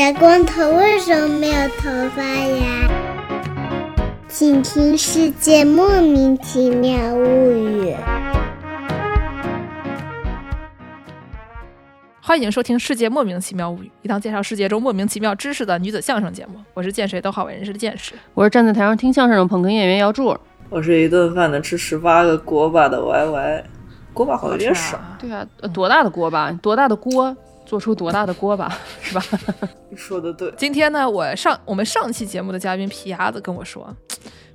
小光头为什么没有头发呀？请听《世界莫名其妙物语》。欢迎收听《世界莫名其妙物语》，一档介绍世界中莫名其妙知识的女子相声节目。我是见谁都好为人师的见识。我是站在台上听相声的捧哏演员姚柱。我是一顿饭能吃十八个锅巴的 Y Y，锅巴好像有点少。对啊，呃多大的锅巴？多大的锅做出多大的锅巴，是吧？你说的对，今天呢，我上我们上期节目的嘉宾皮牙子跟我说，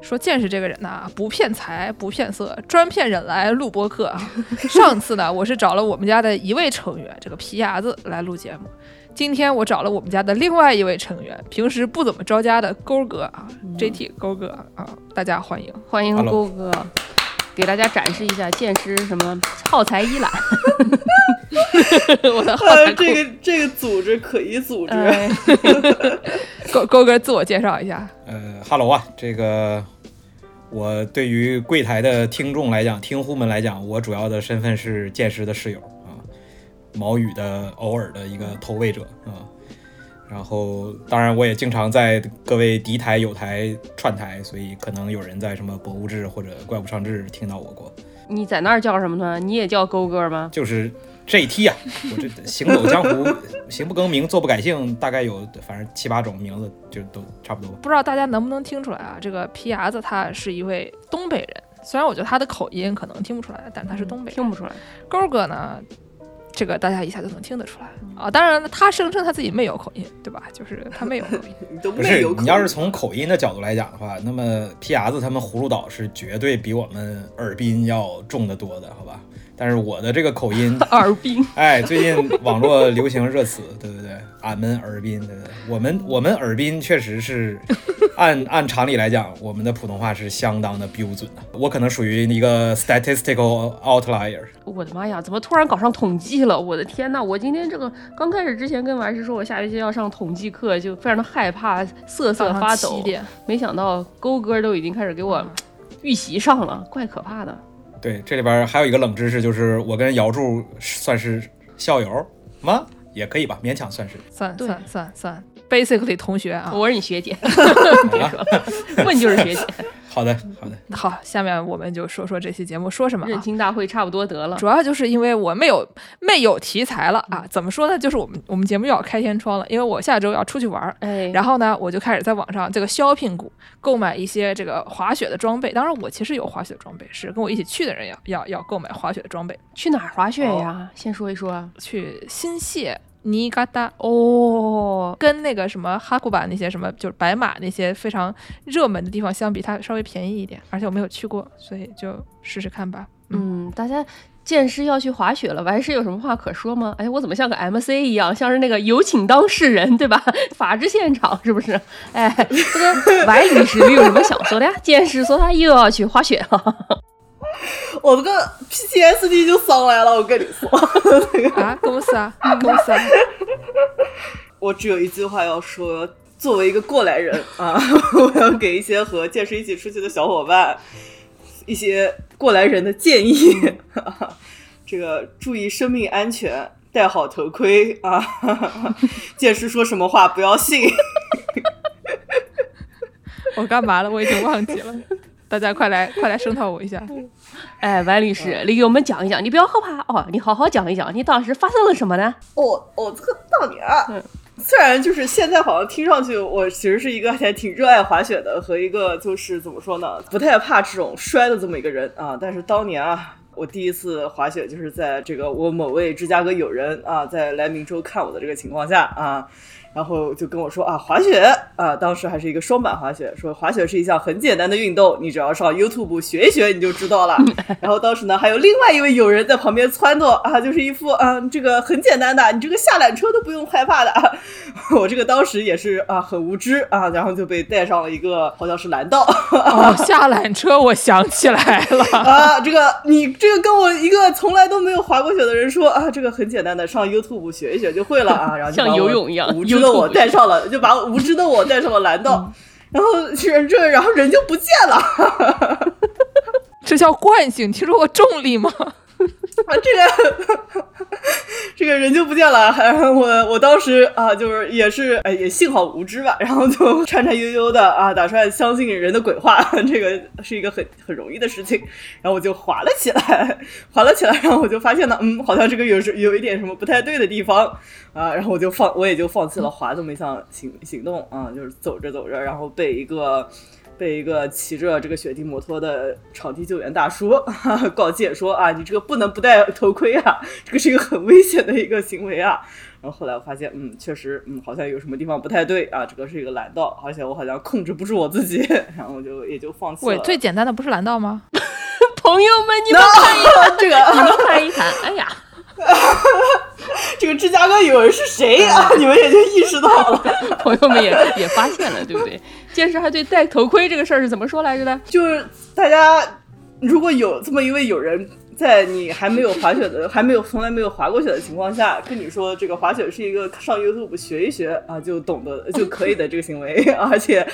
说见识这个人呐，不骗财不骗色，专骗人来录播客啊。上次呢，我是找了我们家的一位成员，这个皮牙子来录节目。今天我找了我们家的另外一位成员，平时不怎么着家的勾哥啊，JT 勾哥啊，大家欢迎。欢迎勾哥，给大家展示一下剑师什么耗材一览。我的耗材。这个这个组织可疑组织，哎 勾勾哥自我介绍一下。呃哈喽啊，这个我对于柜台的听众来讲，听户们来讲，我主要的身份是剑师的室友啊，毛羽的偶尔的一个投喂者啊。然后，当然我也经常在各位敌台、友台串台，所以可能有人在什么博物志或者怪物上志听到我过，你在那儿叫什么呢？你也叫勾哥吗？就是 JT 啊，我这行走江湖，行不更名，坐不改姓，大概有反正七八种名字，就都差不多。不知道大家能不能听出来啊？这个皮牙子他是一位东北人，虽然我觉得他的口音可能听不出来，但他是东北人。听不出来。勾哥呢，这个大家一下就能听得出来啊。当然，他声称他自己没有口音，对吧？就是他没有口音。你都不是没有口你要是从口音的角度来讲的话，那么皮牙子他们葫芦岛是绝对比我们尔滨要重得多的，好吧？但是我的这个口音，耳鬓，哎，最近网络流行热词，对不对？俺们尔滨，对不对？我们我们尔滨确实是按按常理来讲，我们的普通话是相当的标准的。我可能属于一个 statistical outlier。我的妈呀，怎么突然搞上统计了？我的天呐，我今天这个刚开始之前跟完师说我下学期要上统计课，就非常的害怕，瑟瑟发抖。七点，没想到勾哥都已经开始给我预习上了，怪可怕的。对，这里边还有一个冷知识，就是我跟姚柱算是校友吗？也可以吧，勉强算是。算算算算，basically 同学啊。我是你学姐，好了，问就是学姐。好的，好的。好，下面我们就说说这期节目说什么认啊？亲大会差不多得了。主要就是因为我没有没有题材了啊，怎么说呢？就是我们我们节目又要开天窗了，因为我下周要出去玩儿，哎，然后呢，我就开始在网上这个 shopping 股购买一些这个滑雪的装备。当然，我其实有滑雪的装备，是跟我一起去的人要要要购买滑雪的装备。去哪儿滑雪呀？先说一说。去新泻、尼嘎达哦，跟那个什么哈库巴那些什么就是白马那些非常热门的地方相比，它稍微便宜一点，而且我没有去过，所以就试试看吧。嗯，大家见师要去滑雪了，完师有什么话可说吗？哎，我怎么像个 MC 一样，像是那个有请当事人，对吧？法制现场是不是？哎，这个歪律师有什么想说的呀？见师说他又要去滑雪了。我这个 PTSD 就上来了，我跟你说，啊，公司啊，公司啊，我只有一句话要说。作为一个过来人啊，我要给一些和剑师一起出去的小伙伴一些过来人的建议。这个注意生命安全，戴好头盔啊！剑师说什么话不要信。我干嘛了？我已经忘记了。大家快来快来声讨我一下！哎，王律师，你给我们讲一讲，你不要害怕哦，你好好讲一讲，你当时发生了什么呢？我我这个当年啊，虽然就是现在好像听上去我其实是一个还挺热爱滑雪的和一个就是怎么说呢，不太怕这种摔的这么一个人啊，但是当年啊。我第一次滑雪就是在这个我某位芝加哥友人啊，在来明州看我的这个情况下啊，然后就跟我说啊，滑雪啊，当时还是一个双板滑雪，说滑雪是一项很简单的运动，你只要上 YouTube 学一学你就知道了。然后当时呢，还有另外一位友人在旁边撺掇啊，就是一副啊，这个很简单的，你这个下缆车都不用害怕的。啊、我这个当时也是啊，很无知啊，然后就被带上了一个好像是蓝道哦，下缆车，我想起来了。啊，这个你这个跟我一个从来都没有滑过雪的人说啊，这个很简单的，上 YouTube 学一学就会了啊，然后就像游泳一样无知的我带上了，就把无知的我带上了蓝道。然后人这，然后人就不见了。这叫惯性，听说过重力吗？啊，这个这个人就不见了。然后我我当时啊，就是也是哎，也幸好无知吧，然后就颤颤悠悠的啊，打算相信人的鬼话，这个是一个很很容易的事情。然后我就滑了起来，滑了起来，然后我就发现呢，嗯，好像这个有时有一点什么不太对的地方啊，然后我就放，我也就放弃了滑这么一项行行动啊，就是走着走着，然后被一个。被一个骑着这个雪地摩托的场地救援大叔 告诫说啊，你这个不能不戴头盔啊，这个是一个很危险的一个行为啊。然后后来我发现，嗯，确实，嗯，好像有什么地方不太对啊，这个是一个蓝道，而且我好像控制不住我自己，然后我就也就放弃了。喂，最简单的不是蓝道吗？朋友们，你们看一看这个，你们看一看，哎呀。这个芝加哥有人是谁啊？你们也就意识到了，朋友们也也发现了，对不对？剑士还对戴头盔这个事儿是怎么说来着的？就是大家如果有这么一位友人，在你还没有滑雪的、还没有从来没有滑过雪的情况下，跟你说这个滑雪是一个上 YouTube 学一学啊就懂得就可以的这个行为，而且。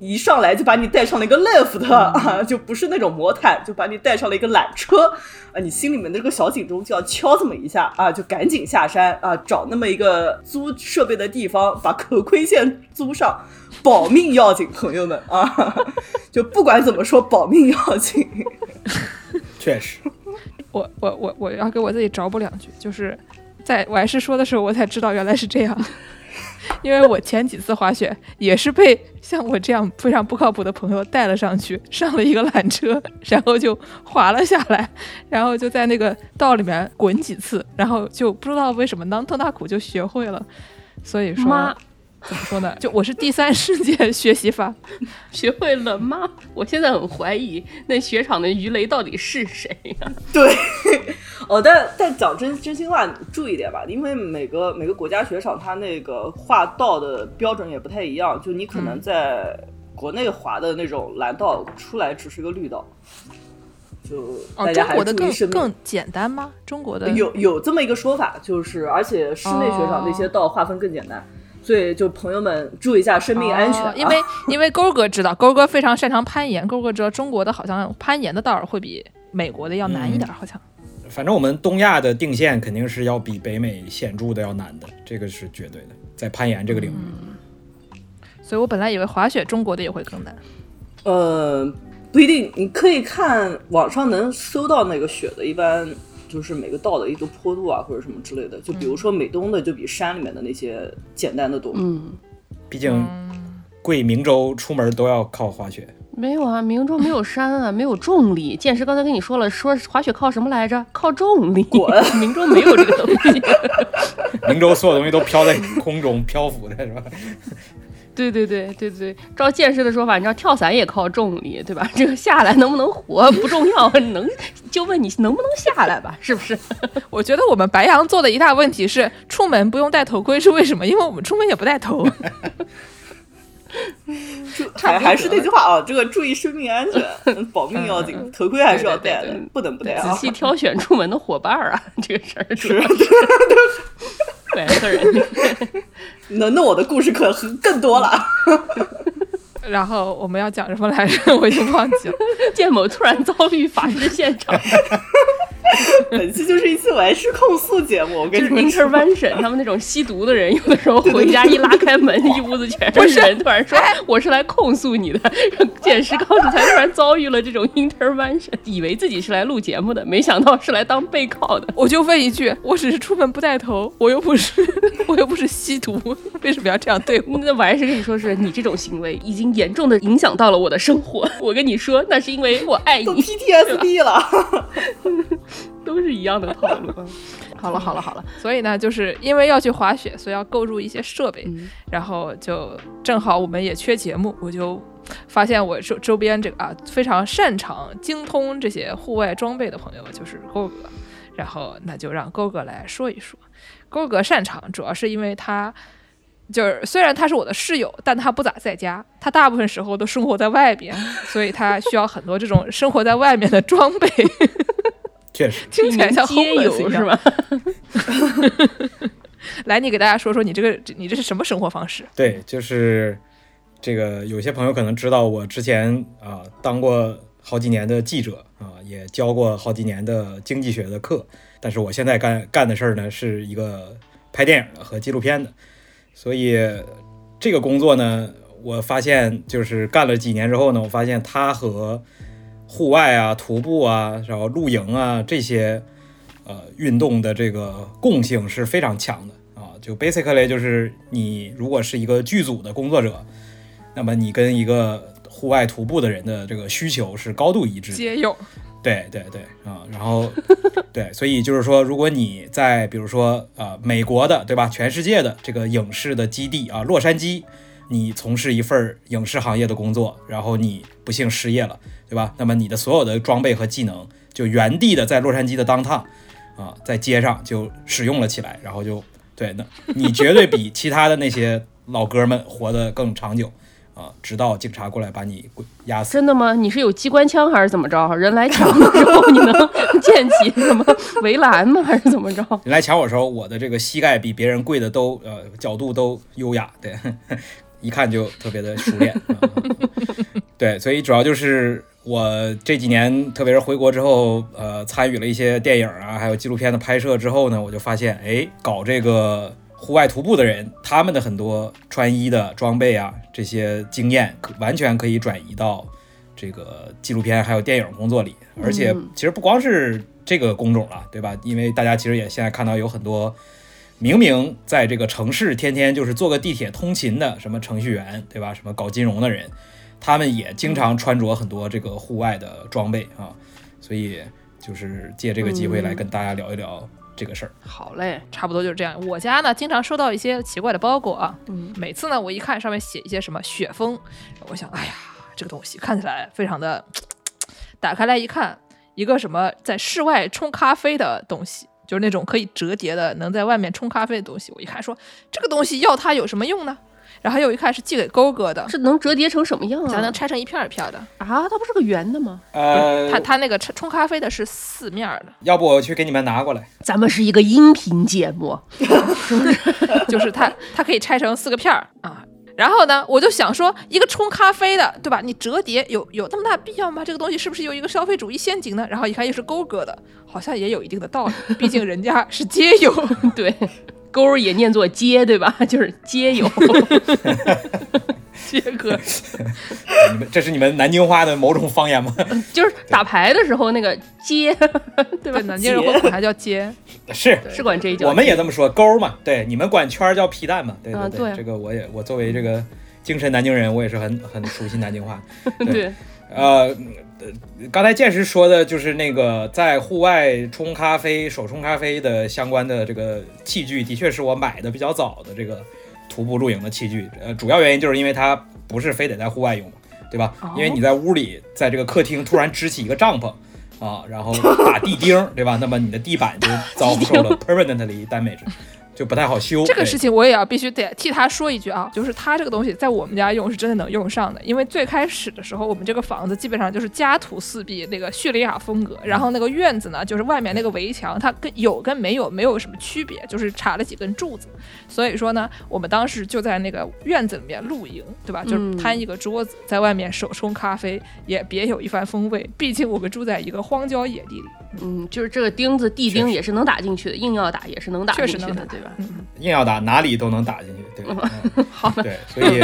一上来就把你带上了一个 lift 啊，就不是那种魔毯，就把你带上了一个缆车啊，你心里面的这个小警钟就要敲这么一下啊，就赶紧下山啊，找那么一个租设备的地方，把头盔线租上，保命要紧，朋友们啊，就不管怎么说，保命要紧。确实，我我我我要给我自己找补两句，就是在我还是说的时候，我才知道原来是这样。因为我前几次滑雪也是被像我这样非常不靠谱的朋友带了上去，上了一个缆车，然后就滑了下来，然后就在那个道里面滚几次，然后就不知道为什么当特大苦就学会了。所以说。怎么说呢？就我是第三世界学习法，学会了吗？我现在很怀疑那雪场的鱼雷到底是谁呀？对，哦，但但讲真真心话，注意点吧，因为每个每个国家雪场它那个划道的标准也不太一样，就你可能在国内滑的那种蓝道出来只是个绿道，就大家还注意是更简单吗？中国的有有这么一个说法，就是而且室内雪场那些道划分更简单。所以，就朋友们注意一下生命安全。因为，因为勾哥知道，勾哥非常擅长攀岩。勾哥知道，中国的好像攀岩的道儿会比美国的要难一点，好像。反正我们东亚的定线肯定是要比北美显著的要难的，这个是绝对的，在攀岩这个领域。所以我本来以为滑雪中国的也会更难。呃，不一定，你可以看网上能搜到那个雪的，一般。就是每个道的一个坡度啊，或者什么之类的。就比如说美东的，就比山里面的那些简单的多。嗯，毕竟贵明州出门都要靠滑雪。没有啊，明州没有山啊，没有重力。剑师刚才跟你说了，说滑雪靠什么来着？靠重力。滚 明州没有这个东西。明州所有东西都飘在空中漂浮的是吧？对对对对对，照剑士的说法，你知道跳伞也靠重力，对吧？这个下来能不能活不重要，能就问你能不能下来吧，是不是？我觉得我们白羊座的一大问题是出门不用戴头盔，是为什么？因为我们出门也不戴头。还还是那句话啊，这个注意生命安全，保命要紧，头盔还是要戴的，不能不戴啊。仔细挑选出门的伙伴啊，这个事儿是。两个人，那那我的故事可更多了。然后我们要讲什么来着？我已经忘记了。建某突然遭遇法制现场。本期就是一次完事控诉节目，我跟你们说。intervention，他们那种吸毒的人，有的时候回家一拉开门，一屋子全是人，突然说我是来控诉你的。剑师告诉他，突然遭遇了这种 intervention，以为自己是来录节目的，没想到是来当被告的。我就问一句，我只是出门不带头，我又不是，我又不是吸毒，为什么要这样对我？那完事跟你说，是你这种行为已经严重的影响到了我的生活。我跟你说，那是因为我爱你。PTSD 了。都是一样的套路。好了好了好了，所以呢，就是因为要去滑雪，所以要购入一些设备，然后就正好我们也缺节目，我就发现我周周边这个啊非常擅长、精通这些户外装备的朋友就是勾哥，然后那就让勾哥来说一说。勾哥擅长，主要是因为他就是虽然他是我的室友，但他不咋在家，他大部分时候都生活在外边，所以他需要很多这种生活在外面的装备。确实，听起来像街友是吧？来，你给大家说说你这个，你这是什么生活方式？对，就是这个，有些朋友可能知道，我之前啊当过好几年的记者啊，也教过好几年的经济学的课。但是我现在干干的事儿呢，是一个拍电影的和纪录片的。所以这个工作呢，我发现就是干了几年之后呢，我发现它和户外啊、徒步啊、然后露营啊这些呃运动的这个共性是非常强的啊。就 basically 就是你如果是一个剧组的工作者，那么你跟一个户外徒步的人的这个需求是高度一致的。皆有。对对对啊，然后 对，所以就是说，如果你在比如说呃美国的对吧，全世界的这个影视的基地啊，洛杉矶，你从事一份影视行业的工作，然后你不幸失业了，对吧？那么你的所有的装备和技能就原地的在洛杉矶的当趟啊，在街上就使用了起来，然后就对，那你绝对比其他的那些老哥们活得更长久。啊！直到警察过来把你压死。真的吗？你是有机关枪还是怎么着？人来抢的时候，你能建起什么围栏吗？还是怎么着？人来抢我的时候，我的这个膝盖比别人跪的都呃角度都优雅，对，一看就特别的熟练。对，所以主要就是我这几年，特别是回国之后，呃，参与了一些电影啊，还有纪录片的拍摄之后呢，我就发现，哎，搞这个。户外徒步的人，他们的很多穿衣的装备啊，这些经验可完全可以转移到这个纪录片还有电影工作里。而且，其实不光是这个工种了，对吧？因为大家其实也现在看到有很多明明在这个城市天天就是坐个地铁通勤的什么程序员，对吧？什么搞金融的人，他们也经常穿着很多这个户外的装备啊。所以，就是借这个机会来跟大家聊一聊。这个事儿好嘞，差不多就是这样。我家呢，经常收到一些奇怪的包裹啊。嗯，每次呢，我一看上面写一些什么雪峰，我想，哎呀，这个东西看起来非常的。打开来一看，一个什么在室外冲咖啡的东西，就是那种可以折叠的，能在外面冲咖啡的东西。我一看说，这个东西要它有什么用呢？然后又一看是寄给勾哥的，是能折叠成什么样啊？咱能拆成一片一片的啊？它不是个圆的吗？呃，它它那个冲咖啡的是四面的。要不我去给你们拿过来？咱们是一个音频节目，就是它它可以拆成四个片儿啊。然后呢，我就想说，一个冲咖啡的，对吧？你折叠有有那么大必要吗？这个东西是不是有一个消费主义陷阱呢？然后一看又是勾哥的，好像也有一定的道理，毕竟人家是街友，对。勾也念作接，对吧？就是街友，接哥。你们这是你们南京话的某种方言吗？就是打牌的时候那个街，对吧？南京人会管它叫接，是是管这一叫。我们也这么说，勾嘛。对，你们管圈叫皮蛋嘛？对对对。这个我也，我作为这个精神南京人，我也是很很熟悉南京话。对，呃。呃，刚才剑师说的就是那个在户外冲咖啡、手冲咖啡的相关的这个器具，的确是我买的比较早的这个徒步露营的器具。呃，主要原因就是因为它不是非得在户外用，对吧？因为你在屋里，在这个客厅突然支起一个帐篷啊，然后 打地钉，对吧？那么你的地板就遭受了 permanently damage。就不太好修。这个事情我也要必须得替他说一句啊，就是他这个东西在我们家用是真的能用上的，因为最开始的时候我们这个房子基本上就是家徒四壁那个叙利亚风格，然后那个院子呢就是外面那个围墙它跟有跟没有没有什么区别，就是插了几根柱子，所以说呢我们当时就在那个院子里面露营，对吧？就是摊一个桌子在外面手冲咖啡，也别有一番风味。毕竟我们住在一个荒郊野地里，嗯，就是这个钉子地钉也是能打进去的，硬要打也是能打进去的，对吧？硬要打哪里都能打进去，对吧？好的。对，所以，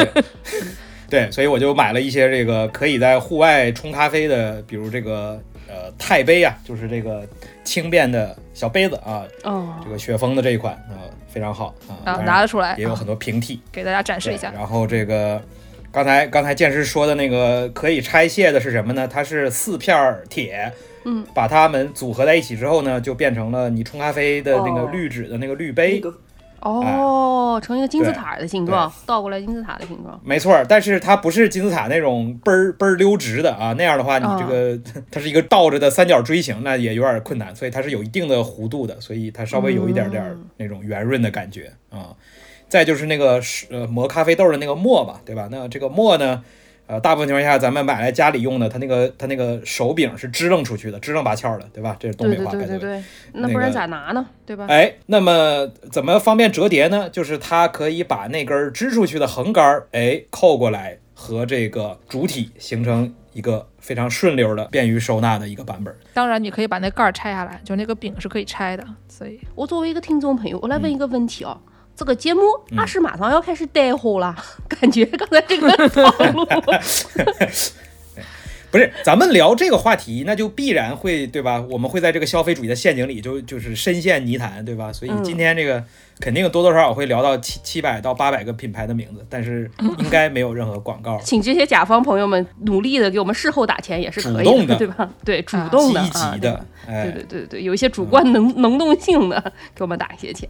对，所以我就买了一些这个可以在户外冲咖啡的，比如这个呃钛杯啊，就是这个轻便的小杯子啊。哦。这个雪峰的这一款啊，非常好啊。啊，拿得出来。也有很多平替，给大家展示一下。然后这个刚才刚才剑师说的那个可以拆卸的是什么呢？它是四片铁。嗯，把它们组合在一起之后呢，就变成了你冲咖啡的那个滤纸的那个滤杯。哦，成一个金字塔的形状，倒过来金字塔的形状。没错，但是它不是金字塔那种嘣儿嘣儿溜直的啊，那样的话你这个 它是一个倒着的三角锥形，那也有点困难，所以它是有一定的弧度的，所以它稍微有一点点那种圆润的感觉啊。再就是那个是呃磨咖啡豆的那个磨吧，对吧？那这个磨呢？呃，大部分情况下，咱们买来家里用的，它那个它那个手柄是支棱出去的，支棱八翘的，对吧？这是东北话，对对对对。那不然咋拿呢？对吧？哎，那么怎么方便折叠呢？就是它可以把那根支出去的横杆儿，哎，扣过来，和这个主体形成一个非常顺溜的、便于收纳的一个版本。当然，你可以把那盖儿拆下来，就那个柄是可以拆的，所以我作为一个听众朋友，我来问一个问题哦。这个节目嗯阿是马上要开始带货了，感觉刚才这个套路，不是，咱们聊这个话题，那就必然会对吧？我们会在这个消费主义的陷阱里就就是深陷泥潭，对吧？所以嗯今天这个肯定多多少少会聊到七七百到八百个品牌的名字，但是应该没有任何广告。请这些甲方朋友们努力的给我们事后打钱也是可以主动的对吧？对，主动的积极的对，对对对，有一些主观能能动性的，给我们打一些钱。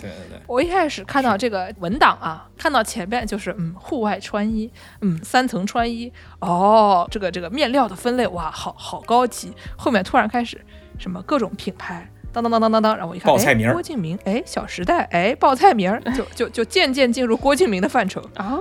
对对对，我一开始看到这个文档啊，看到前面就是嗯，户外穿衣，嗯，三层穿衣，哦，这个这个面料的分类，哇，好好高级。后面突然开始什么各种品牌，当当当当当当，然后我一看，哎报菜名郭敬明，哎，小时代，哎，报菜名儿，就就就渐渐进入郭敬明的范畴。啊，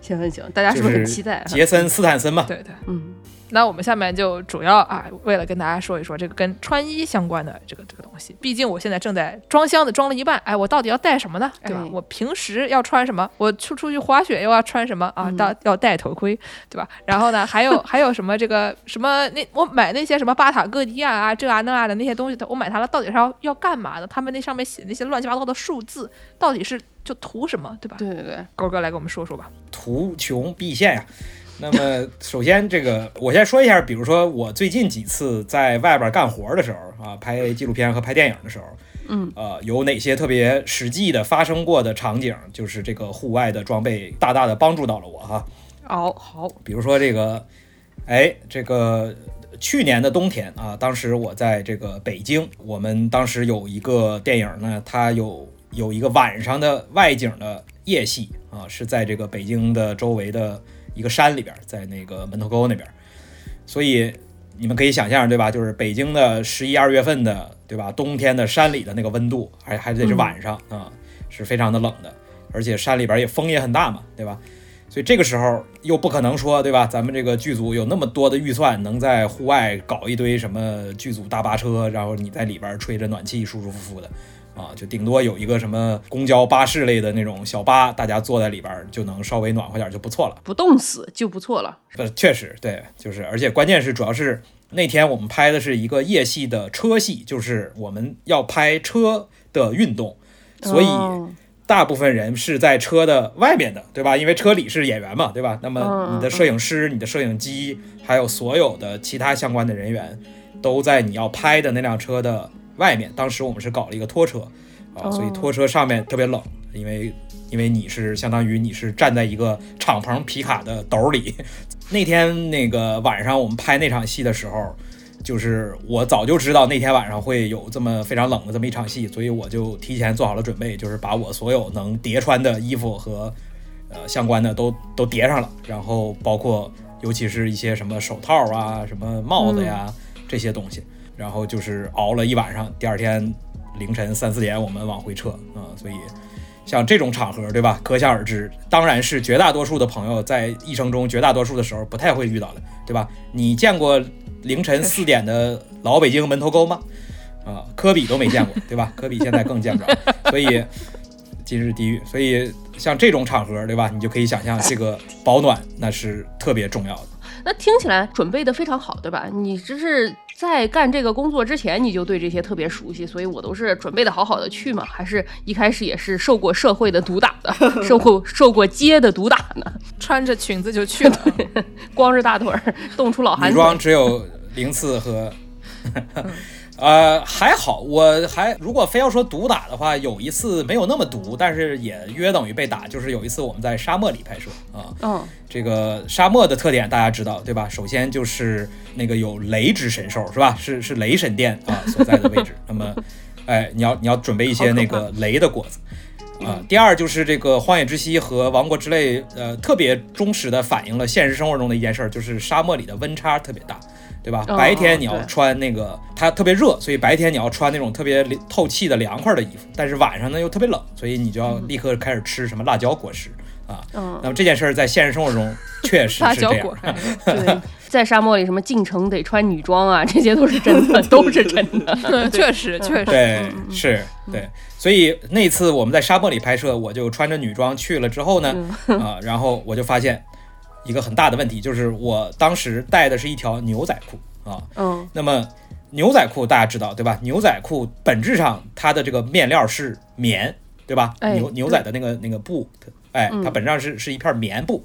行行行，大家是不是很期待啊？杰森斯坦森嘛，对对，嗯，那我们下面就主要啊，为了跟大家说一说这个跟穿衣相关的这个这个东西。毕竟我现在正在装箱子，装了一半，哎，我到底要带什么呢？对吧？哎我平时要穿什么？我出出去滑雪又要穿什么啊？嗯到要戴头盔，对吧？然后呢，还有还有什么这个什么那我买那些什么巴塔哥尼亚啊这啊那啊的那些东西，我买它了到底是要要干嘛的？他们那上面写那些乱七八糟的数字，到底是就图什么，对吧？对对对，高哥来给我们说说吧。图穷匕现呀。那么，首先这个我先说一下，比如说我最近几次在外边干活的时候啊，拍纪录片和拍电影的时候，嗯，呃，有哪些特别实际的发生过的场景，就是这个户外的装备大大的帮助到了我哈。哦好，比如说这个，哎，这个去年的冬天啊，当时我在这个北京，我们当时有一个电影呢，它有有一个晚上的外景的夜戏啊，是在这个北京的周围的一个山里边，在那个门头沟那边，所以你们可以想象对吧？就是北京的十一二月份的对吧？冬天的山里的那个温度，还还得是晚上啊，是非常的冷的，而且山里边也风也很大嘛，对吧？所以这个时候又不可能说，对吧？咱们这个剧组有那么多的预算，能在户外搞一堆什么剧组大巴车，然后你在里边吹着暖气，舒舒服服的，啊，就顶多有一个什么公交巴士类的那种小巴，大家坐在里边就能稍微暖和点就不错了。不冻死就不错了。不，确实对，就是，而且关键是主要是那天我们拍的是一个夜戏的车戏，就是我们要拍车的运动，所以。哦大部分人是在车的外面的，对吧？因为车里是演员嘛，对吧？那么嗯你的摄影师、你的摄影机，还有所有的其他相关的人员，都在你要拍的那辆车的外面。当时我们是搞了一个拖车啊，哦所以拖车上面特别冷，因为因为你是相当于你是站在一个敞篷皮卡的斗里。那天那个晚上我们拍那场戏的时候，就是我早就知道那天晚上会有这么非常冷的这么一场戏，所以我就提前做好了准备，就是把我所有能叠穿的衣服和呃相关的都 都叠上了，然后包括尤其是一些什么手套啊、什么帽子呀、这些东西，然后就是熬了一晚上，第二天凌晨三四点我们往回撤啊、所以。像这种场合，对吧？可想而知，当然是绝大多数的朋友在一生中绝大多数的时候不太会遇到的，对吧？你见过凌晨四点的老北京门头沟吗？啊，科比都没见过，对吧？科比现在更见不着，所以今日地狱。所以像这种场合，对吧？你就可以想象这个保暖那是特别重要的。那听起来准备的非常好，对吧？你这是在干这个工作之前你就对这些特别熟悉，所以我都是准备的好好的去嘛？还是一开始也是受过社会的毒打的，受过受过街的毒打呢？穿着裙子就去了，光着大腿儿冻出老寒女腿。装只有零次和，呃，还好，我还如果非要说毒打的话，有一次没有那么毒，但是也约等于被打，就是有一次我们在沙漠里拍摄啊。嗯，这个沙漠的特点大家知道对吧？首先就是那个有雷之神兽是吧？是是雷神殿啊所在的位置。那么，哎，你要你要准备一些那个雷的果子。啊，第二就是这个《荒野之息》和《王国之泪》，呃，特别忠实的反映了现实生活中的一件事儿，就是沙漠里的温差特别大，对吧？哦白天你要穿那个，它特别热，所以白天你要穿那种特别透气的凉快的衣服，但是晚上呢又特别冷，所以你就要立刻开始吃什么辣椒果实啊。嗯那么这件事儿在现实生活中确实是这样 椒果。对，在沙漠里什么进城得穿女装啊，这些都是真的，都是真的。确实确实。对，是对，所以那次我们在沙漠里拍摄，我就穿着女装去了之后呢，啊，然后我就发现一个很大的问题，就是我当时带的是一条牛仔裤啊，嗯那么牛仔裤大家知道对吧？牛仔裤本质上它的这个面料是棉，对吧？哎牛牛仔的那个那个布，哎，它嗯本质上是是一片棉布，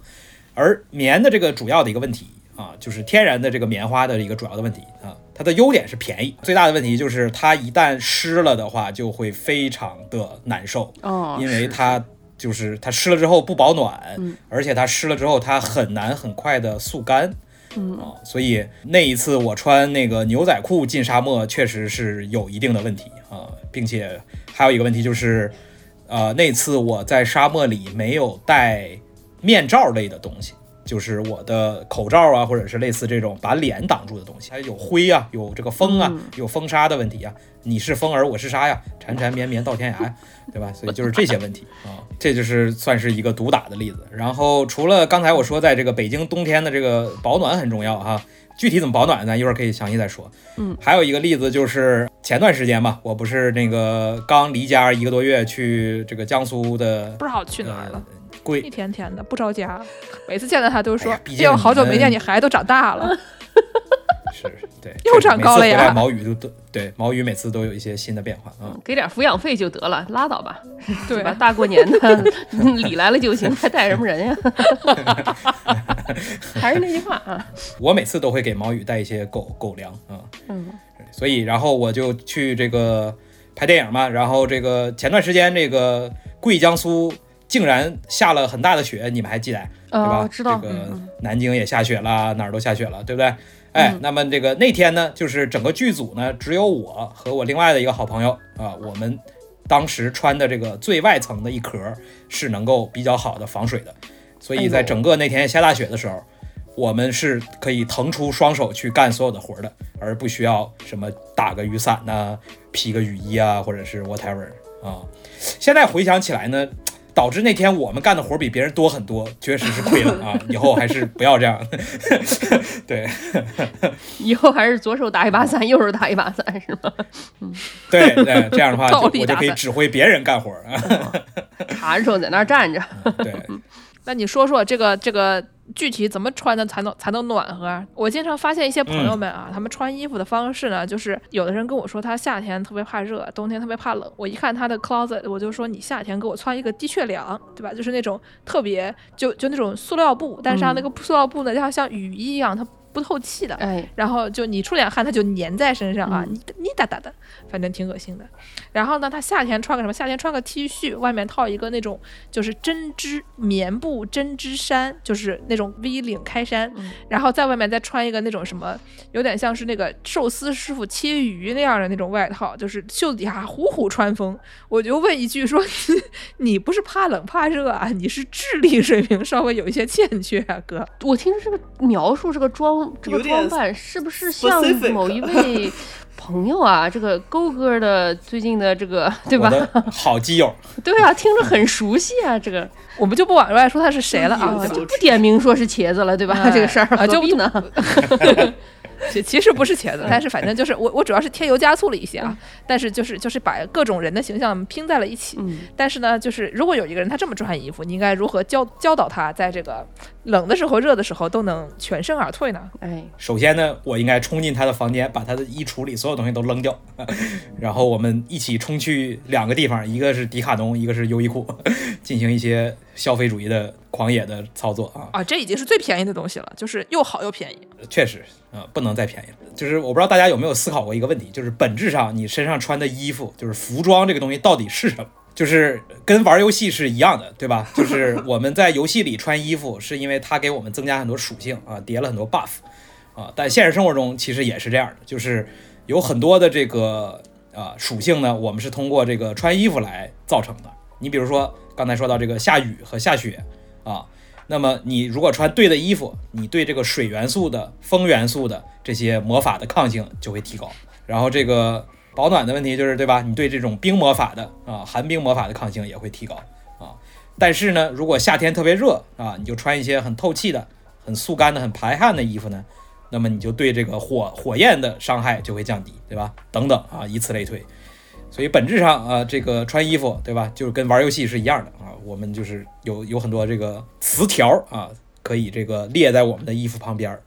而棉的这个主要的一个问题啊，就是天然的这个棉花的一个主要的问题啊。它的优点是便宜，最大的问题就是它一旦湿了的话，就会非常的难受，哦，因为它就是它湿了之后不保暖，嗯而且它湿了之后它很难很快的速干。嗯啊，所以那一次我穿那个牛仔裤进沙漠，确实是有一定的问题啊，并且还有一个问题就是，呃，那次我在沙漠里没有带面罩类的东西，就是我的口罩啊，或者是类似这种把脸挡住的东西，还有灰啊，有这个风啊，有风沙的问题啊，你是风儿，我是沙呀，缠缠绵绵到天涯呀，对吧？所以就是这些问题啊，这就是算是一个毒打的例子。然后除了刚才我说在这个北京冬天的这个保暖很重要哈，具体怎么保暖，咱一会儿可以详细再说。嗯，还有一个例子就是前段时间吧，我不是那个刚离家一个多月去这个江苏的不知道去哪儿了呃，贵一天天的不着家，每次见到他都说哎呀：“毕竟，好久没见，你你孩子都长大了。是对，又长高了呀毛雨都都对毛雨每次都有一些新的变化啊。给点抚养费就得了，拉倒吧，”对吧？大过年的，礼来了就行，还带什么人呀？还是那句话啊，我每次都会给毛雨带一些狗狗粮啊。嗯，所以然后我就去这个拍电影嘛，然后这个前段时间这个贵江苏竟然下了很大的雪，你们还记得对吧？哦，知道，这个嗯南京也下雪了，哪儿都下雪了，对不对？哎，那么这个那天呢，就是整个剧组呢，只有我和我另外的一个好朋友啊，我们当时穿的这个最外层的一壳是能够比较好的防水的，所以在整个那天下大雪的时候，我们是可以腾出双手去干所有的活儿的，而不需要什么打个雨伞呐、披个雨衣啊，或者是 whatever 啊。现在回想起来呢，导致那天我们干的活儿比别人多很多，确实是亏了啊！以后还是不要这样。对以后还是左手打一把伞，右手打一把伞，是吗？对对，这样的话就我就可以指挥别人干活儿啊。卡着手在那儿站着，对，那你说说这个这个具体怎么穿的才能才能暖和啊？我经常发现一些朋友们啊，他们穿衣服的方式呢，就是有的人跟我说他夏天特别怕热，冬天特别怕冷。我一看他的 closet，我就说你夏天给我穿一个的确凉，对吧？就是那种特别就就那种塑料布，但是它那个塑料布呢，它像雨衣一样，它不透气的。哎，然后就你出点汗，它就粘在身上啊，嗯你你哒哒的，反正挺恶心的。然后呢，他夏天穿个什么？夏天穿个 T 恤，外面套一个那种就是针织棉布针织衫，就是那种 V 领开衫，嗯然后在外面再穿一个那种什么，有点像是那个寿司师傅切鱼那样的那种外套，就是袖子底下虎虎穿风。我就问一句说，你不是怕冷怕热啊？你是智力水平稍微有一些欠缺啊，哥。我听这个描述，这个装这个装扮是不是像某一位朋友啊？这个勾哥的最近的这个对吧？好基友，对啊，听着很熟悉啊，这个我们就不往外说他是谁了啊，就不点名说是茄子了，对吧？哎这个事儿啊就何必呢？其其实不是茄子，但是反正就是我我主要是添油加醋了一些啊，但是就是就是把各种人的形象拼在了一起。嗯，但是呢，就是如果有一个人他这么穿衣服，你应该如何教教导他，在这个冷的时候、热的时候都能全身而退呢？哎，首先呢，我应该冲进他的房间，把他的衣橱里所有东西都扔掉，然后我们一起冲去两个地方，一个是迪卡侬，一个是优衣库，进行一些消费主义的狂野的操作啊。啊，这已经是最便宜的东西了，就是又好又便宜。确实啊、不能再便宜了。就是我不知道大家有没有思考过一个问题，就是本质上你身上穿的衣服，就是服装这个东西到底是什么？就是跟玩游戏是一样的，对吧？就是我们在游戏里穿衣服，是因为它给我们增加很多属性啊，叠了很多 buff 啊。但现实生活中其实也是这样的，就是有很多的这个啊属性呢，我们是通过这个穿衣服来造成的。你比如说刚才说到这个下雨和下雪啊，那么你如果穿对的衣服，你对这个水元素的、风元素的这些魔法的抗性就会提高。然后这个保暖的问题就是，对吧？你对这种冰魔法的啊、寒冰魔法的抗性也会提高啊。但是呢，如果夏天特别热啊，你就穿一些很透气的、很速干的、很排汗的衣服呢，那么你就对这个火火焰的伤害就会降低，对吧？等等啊，以此类推。所以本质上啊，这个穿衣服对吧，就是跟玩游戏是一样的啊。我们就是有有很多这个词条啊，可以这个列在我们的衣服旁边儿，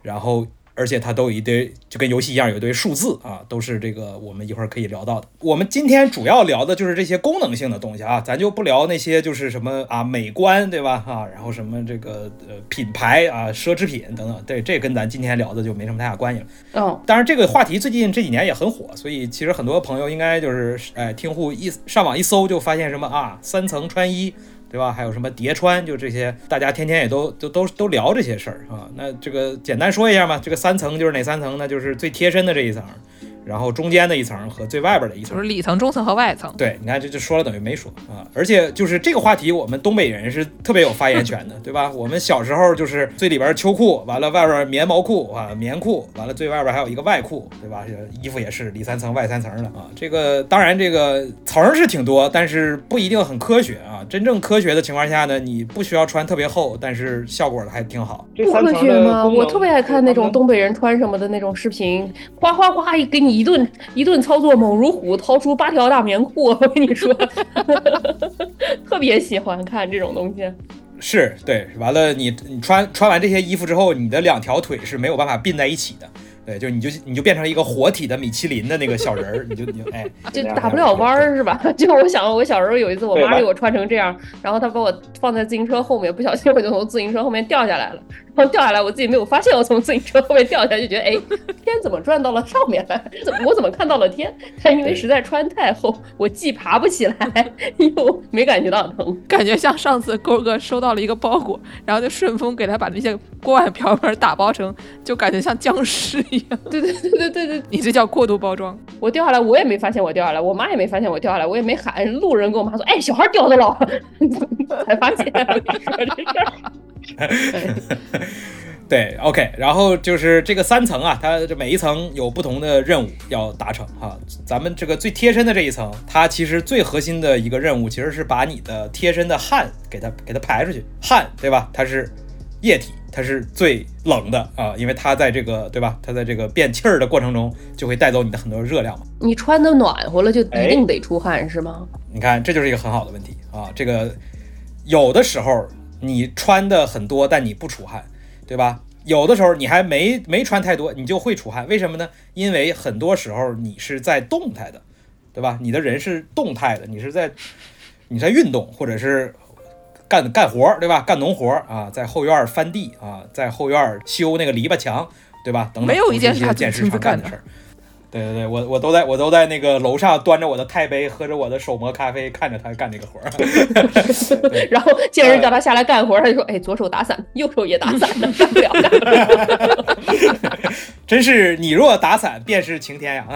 然后。而且它都有一堆，就跟游戏一样，有一堆数字啊，都是这个我们一会儿可以聊到的。我们今天主要聊的就是这些功能性的东西啊，咱就不聊那些就是什么啊美观对吧啊，然后什么这个呃品牌啊奢侈品等等，对，这跟咱今天聊的就没什么太大关系了。嗯，当然这个话题最近这几年也很火，所以其实很多朋友应该就是哎听户一上网一搜就发现什么啊三层穿衣。对吧？还有什么叠穿，就这些，大家天天也都都都都聊这些事儿啊。那这个简单说一下嘛，这个三层就是哪三层呢？就是最贴身的这一层。然后中间的一层和最外边的一层，就是里层、中层和外层。对，你看这就说了等于没说啊！而且就是这个话题，我们东北人是特别有发言权的，对吧？我们小时候就是最里边秋裤，完了外边棉毛裤啊，棉裤，完了最外边还有一个外裤，对吧？衣服也是里三层外三层的啊。这个当然这个层是挺多，但是不一定很科学啊。真正科学的情况下呢，你不需要穿特别厚，但是效果还挺好。不科学吗？我特别爱看那种东北人穿什么的那种视频，哗哗哗一给你。一顿一顿操作猛如虎，掏出八条大棉裤，我跟你说，特别喜欢看这种东西。是对，完了你你穿穿完这些衣服之后，你的两条腿是没有办法并在一起的。对，就你就你就变成一个活体的米其林的那个小人儿，你就你就哎，就打不了弯儿是吧？就我想，我小时候有一次，我妈给我穿成这样，然后她把我放在自行车后面，不小心我就从自行车后面掉下来了。然后掉下来，我自己没有发现我从自行车后面掉下来，就觉得哎，天怎么转到了上面来？怎么我怎么看到了天？但因为实在穿太厚，我既爬不起来，又没感觉到疼，感觉像上次勾哥收到了一个包裹，然后就顺丰给他把那些锅碗瓢盆打包成，就感觉像僵尸一样。对对对对对对，你这叫过度包装。我掉下来，我也没发现我掉下来，我妈也没发现我掉下来，我也没喊路人跟我妈说，哎，小孩掉的了，才发现。说这事儿。对，OK，然后就是这个三层啊，它这每一层有不同的任务要达成哈。咱们这个最贴身的这一层，它其实最核心的一个任务，其实是把你的贴身的汗给它给它排出去。汗，对吧？它是液体，它是最冷的啊，因为它在这个对吧？它在这个变气儿的过程中，就会带走你的很多热量嘛。你穿的暖和了，就一定得出汗是吗？你看，这就是一个很好的问题啊。这个有的时候。你穿的很多，但你不出汗，对吧？有的时候你还没没穿太多，你就会出汗，为什么呢？因为很多时候你是在动态的，对吧？你的人是动态的，你是在你在运动，或者是干干活，对吧？干农活啊，在后院翻地啊，在后院修那个篱笆墙，对吧？等等，没有一件是他健身常干的事儿。对对对，我我都在我都在那个楼上端着我的钛杯，喝着我的手磨咖啡，看着他干这个活儿。然后见人叫他下来干活，他就说：“哎，左手打伞，右手也打伞呢，干不了，干不了。”真是你若打伞，便是晴天呀！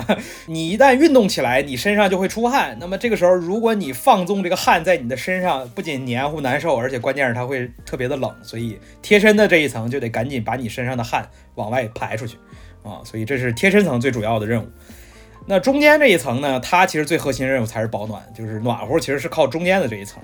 你一旦运动起来，你身上就会出汗。那么这个时候，如果你放纵这个汗在你的身上，不仅黏糊难受，而且关键是它会特别的冷。所以贴身的这一层就得赶紧把你身上的汗往外排出去。啊，所以这是贴身层最主要的任务。那中间这一层呢，它其实最核心任务才是保暖，就是暖和，其实是靠中间的这一层。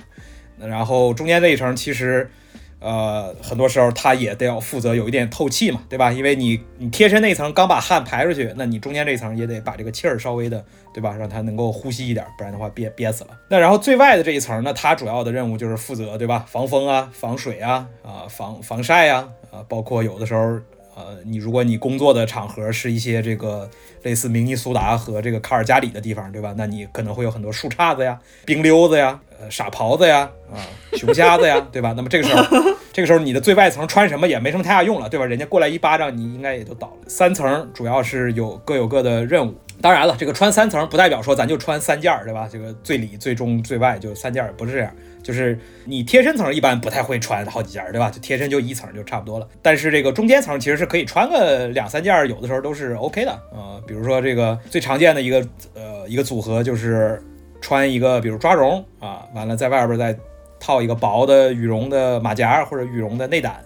然后中间这一层其实，呃，很多时候它也得要负责有一点透气嘛，对吧？因为你你贴身那一层刚把汗排出去，那你中间这一层也得把这个气儿稍微的，对吧？让它能够呼吸一点，不然的话憋憋死了。那然后最外的这一层呢，它主要的任务就是负责，对吧？防风啊，防水啊，啊，防防晒啊，啊，包括有的时候。呃，你如果你工作的场合是一些这个类似明尼苏达和这个卡尔加里的地方，对吧？那你可能会有很多树杈子呀、冰溜子呀、呃傻狍子呀、啊熊瞎子呀，对吧？那么这个时候，这个时候你的最外层穿什么也没什么太大用了，对吧？人家过来一巴掌，你应该也就倒了。三层主要是有各有各的任务，当然了，这个穿三层不代表说咱就穿三件儿，对吧？这个最里、最中、最外就三件儿，不是这样。就是你贴身层一般不太会穿好几件，对吧？就贴身就一层就差不多了。但是这个中间层其实是可以穿个两三件，有的时候都是 OK 的啊。比如说这个最常见的一个呃一个组合就是穿一个比如抓绒啊，完了在外边再套一个薄的羽绒的马甲或者羽绒的内胆，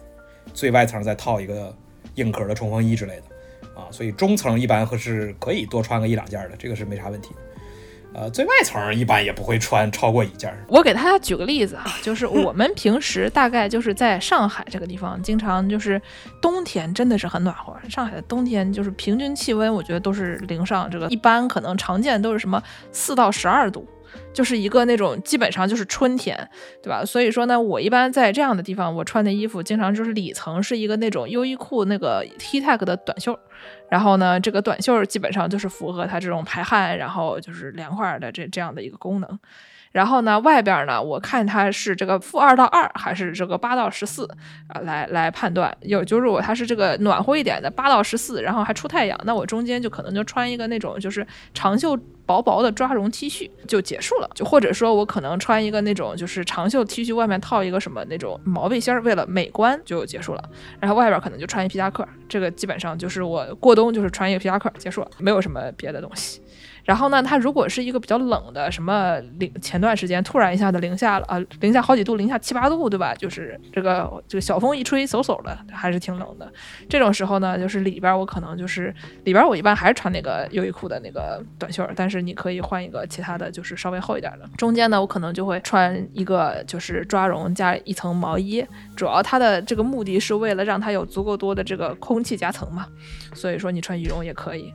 最外层再套一个硬壳的冲锋衣之类的啊。所以中层一般是可以多穿个一两件的，这个是没啥问题。呃，最外层一般也不会穿超过一件。我给大家举个例子啊，就是我们平时大概就是在上海这个地方，经常就是冬天真的是很暖和。上海的冬天就是平均气温，我觉得都是零上，这个一般可能常见都是什么四到十二度。就是一个那种基本上就是春天，对吧？所以说呢，我一般在这样的地方，我穿的衣服经常就是里层是一个那种优衣库那个 T Tech 的短袖，然后呢，这个短袖基本上就是符合它这种排汗，然后就是凉快的这这样的一个功能。然后呢，外边呢，我看它是这个负二到二，还是这个八到十四啊？来来判断，有就如果它是这个暖和一点的八到十四，然后还出太阳，那我中间就可能就穿一个那种就是长袖薄薄的抓绒 T 恤就结束了。就或者说我可能穿一个那种就是长袖 T 恤，外面套一个什么那种毛背心儿，为了美观就结束了。然后外边可能就穿一皮夹克，这个基本上就是我过冬就是穿一个皮夹克结束了，没有什么别的东西。然后呢，它如果是一个比较冷的，什么零前段时间突然一下子零下了啊，零下好几度，零下七八度，对吧？就是这个这个小风一吹，嗖嗖的，还是挺冷的。这种时候呢，就是里边我可能就是里边我一般还是穿那个优衣库的那个短袖，但是你可以换一个其他的就是稍微厚一点的。中间呢，我可能就会穿一个就是抓绒加一层毛衣，主要它的这个目的是为了让它有足够多的这个空气夹层嘛。所以说你穿羽绒也可以。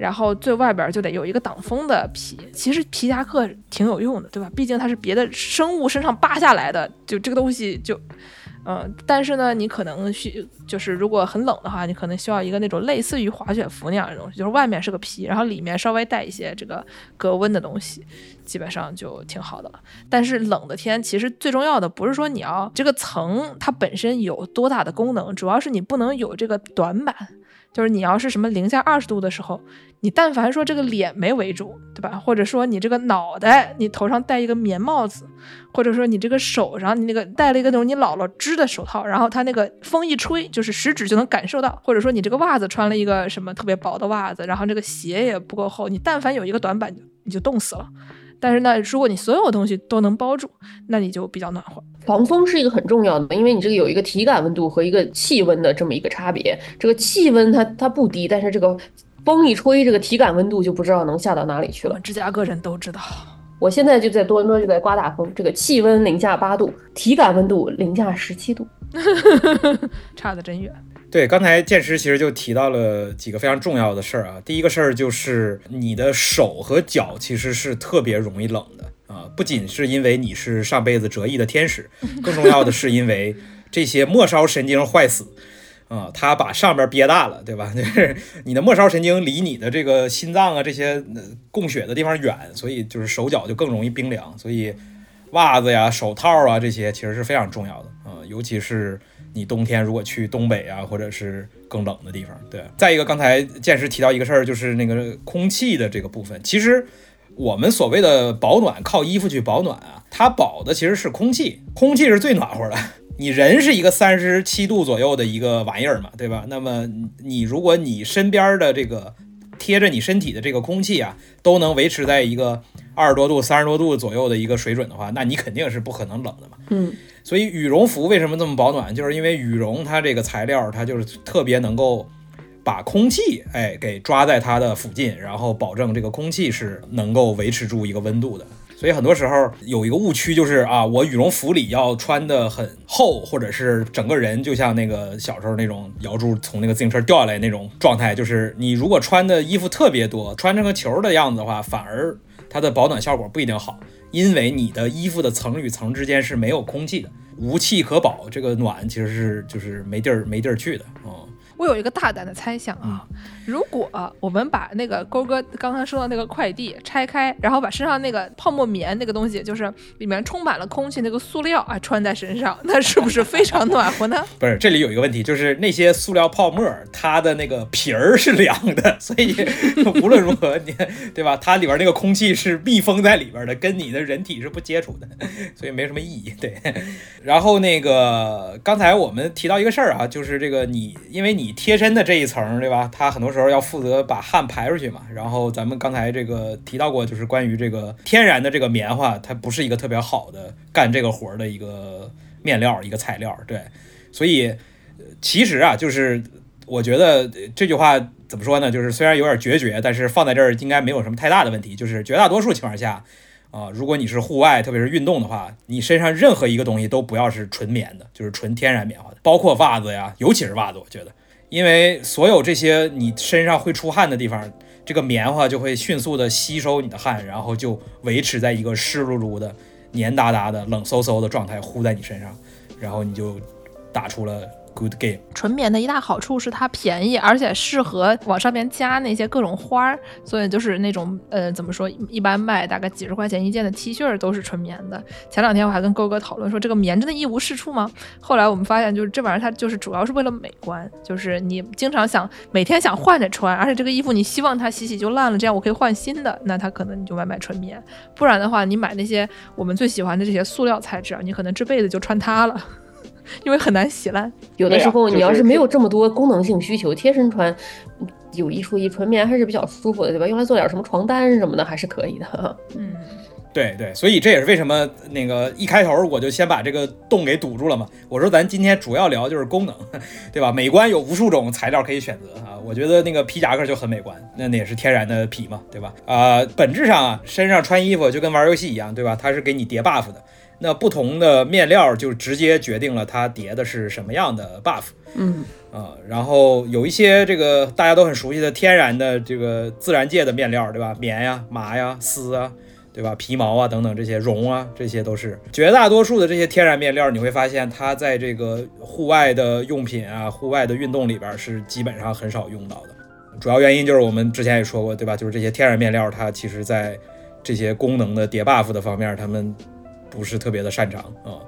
然后最外边就得有一个挡风的皮，其实皮夹克挺有用的，对吧？毕竟它是别的生物身上扒下来的，就这个东西就，嗯，但是呢，你可能需就是如果很冷的话，你可能需要一个那种类似于滑雪服那样的东西，就是外面是个皮，然后里面稍微带一些这个隔温的东西，基本上就挺好的了。但是冷的天，其实最重要的不是说你要这个层它本身有多大的功能，主要是你不能有这个短板。就是你要是什么零下二十度的时候，你但凡说这个脸没围住，对吧？或者说你这个脑袋，你头上戴一个棉帽子，或者说你这个手上你那个戴了一个那种你姥姥织的手套，然后它那个风一吹，就是食指就能感受到，或者说你这个袜子穿了一个什么特别薄的袜子，然后这个鞋也不够厚，你但凡有一个短板，你就冻死了。但是呢，如果你所有东西都能包住，那你就比较暖和。防风是一个很重要的，因为你这个有一个体感温度和一个气温的这么一个差别。这个气温它它不低，但是这个风一吹，这个体感温度就不知道能下到哪里去了。芝加哥人都知道，我现在就在多伦多，就在刮大风，这个气温零下八度，体感温度零下十七度，差得真远。对，刚才剑师其实就提到了几个非常重要的事儿啊。第一个事儿就是你的手和脚其实是特别容易冷的啊，不仅是因为你是上辈子折翼的天使，更重要的是因为这些末梢神经坏死啊，它把上边憋大了，对吧？就是你的末梢神经离你的这个心脏啊这些供血的地方远，所以就是手脚就更容易冰凉。所以袜子呀、手套啊这些其实是非常重要的啊，尤其是。你冬天如果去东北啊，或者是更冷的地方，对。再一个，刚才剑师提到一个事儿，就是那个空气的这个部分。其实我们所谓的保暖，靠衣服去保暖啊，它保的其实是空气，空气是最暖和的。你人是一个三十七度左右的一个玩意儿嘛，对吧？那么你如果你身边的这个贴着你身体的这个空气啊，都能维持在一个二十多度、三十多度左右的一个水准的话，那你肯定是不可能冷的嘛。嗯。所以羽绒服为什么这么保暖？就是因为羽绒它这个材料，它就是特别能够把空气哎给抓在它的附近，然后保证这个空气是能够维持住一个温度的。所以很多时候有一个误区就是啊，我羽绒服里要穿的很厚，或者是整个人就像那个小时候那种摇柱从那个自行车掉下来那种状态。就是你如果穿的衣服特别多，穿成个球的样子的话，反而它的保暖效果不一定好。因为你的衣服的层与层之间是没有空气的，无气可保，这个暖其实是就是没地儿没地儿去的啊。我有一个大胆的猜想啊，如果我们把那个勾哥刚刚说的那个快递拆开，然后把身上那个泡沫棉那个东西，就是里面充满了空气那个塑料啊，穿在身上，那是不是非常暖和呢？不是，这里有一个问题，就是那些塑料泡沫，它的那个皮儿是凉的，所以无论如何，你对吧？它里边那个空气是密封在里边的，跟你的人体是不接触的，所以没什么意义。对，然后那个刚才我们提到一个事儿啊，就是这个你因为你。贴身的这一层，对吧？它很多时候要负责把汗排出去嘛。然后咱们刚才这个提到过，就是关于这个天然的这个棉花，它不是一个特别好的干这个活儿的一个面料，一个材料。对，所以其实啊，就是我觉得这句话怎么说呢？就是虽然有点决绝，但是放在这儿应该没有什么太大的问题。就是绝大多数情况下，啊，如果你是户外，特别是运动的话，你身上任何一个东西都不要是纯棉的，就是纯天然棉花的，包括袜子呀，尤其是袜子，我觉得，因为所有这些你身上会出汗的地方，这个棉花就会迅速的吸收你的汗，然后就维持在一个湿漉漉的、黏哒哒的、冷飕飕的状态，呼在你身上，然后你就打出了。Good game，纯棉的一大好处是它便宜，而且适合往上面加那些各种花儿，所以就是那种呃怎么说，一般卖大概几十块钱一件的 T 恤都是纯棉的。前两天我还跟勾哥讨论说，这个棉真的一无是处吗？后来我们发现，就是这玩意儿它就是主要是为了美观，就是你经常想每天想换着穿，而且这个衣服你希望它洗洗就烂了，这样我可以换新的，那它可能你就买买纯棉。不然的话，你买那些我们最喜欢的这些塑料材质，你可能这辈子就穿它了。因为很难洗烂，有的时候你要是没有这么多功能性需求，贴身穿有一说一，纯棉还是比较舒服的，对吧？用来做点什么床单什么的还是可以的。嗯，对对，所以这也是为什么那个一开头我就先把这个洞给堵住了嘛。我说咱今天主要聊就是功能，对吧？美观有无数种材料可以选择啊。我觉得那个皮夹克就很美观，那那也是天然的皮嘛，对吧？啊，本质上啊，身上穿衣服就跟玩游戏一样，对吧？它是给你叠 buff 的。那不同的面料就直接决定了它叠的是什么样的 buff，嗯啊，然后有一些这个大家都很熟悉的天然的这个自然界的面料，对吧？棉呀、麻呀、丝啊，对吧？皮毛啊等等这些绒啊，这些都是绝大多数的这些天然面料，你会发现它在这个户外的用品啊、户外的运动里边是基本上很少用到的。主要原因就是我们之前也说过，对吧？就是这些天然面料它其实在这些功能的叠 buff 的方面，它们。不是特别的擅长啊，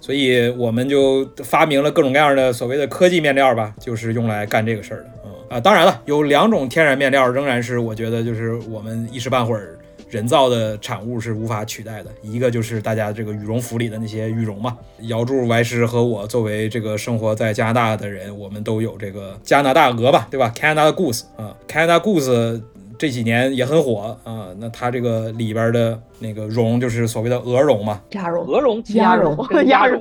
所以我们就发明了各种各样的所谓的科技面料吧，就是用来干这个事儿的啊啊！当然了，有两种天然面料仍然是我觉得就是我们一时半会儿人造的产物是无法取代的，一个就是大家这个羽绒服里的那些羽绒嘛。姚柱、歪师和我作为这个生活在加拿大的人，我们都有这个加拿大鹅吧，对吧？Canada Goose 啊，Canada Goose。这几年也很火啊，那它这个里边的那个绒就是所谓的鹅绒嘛，鸭绒，鹅绒，鸭绒，鸭绒。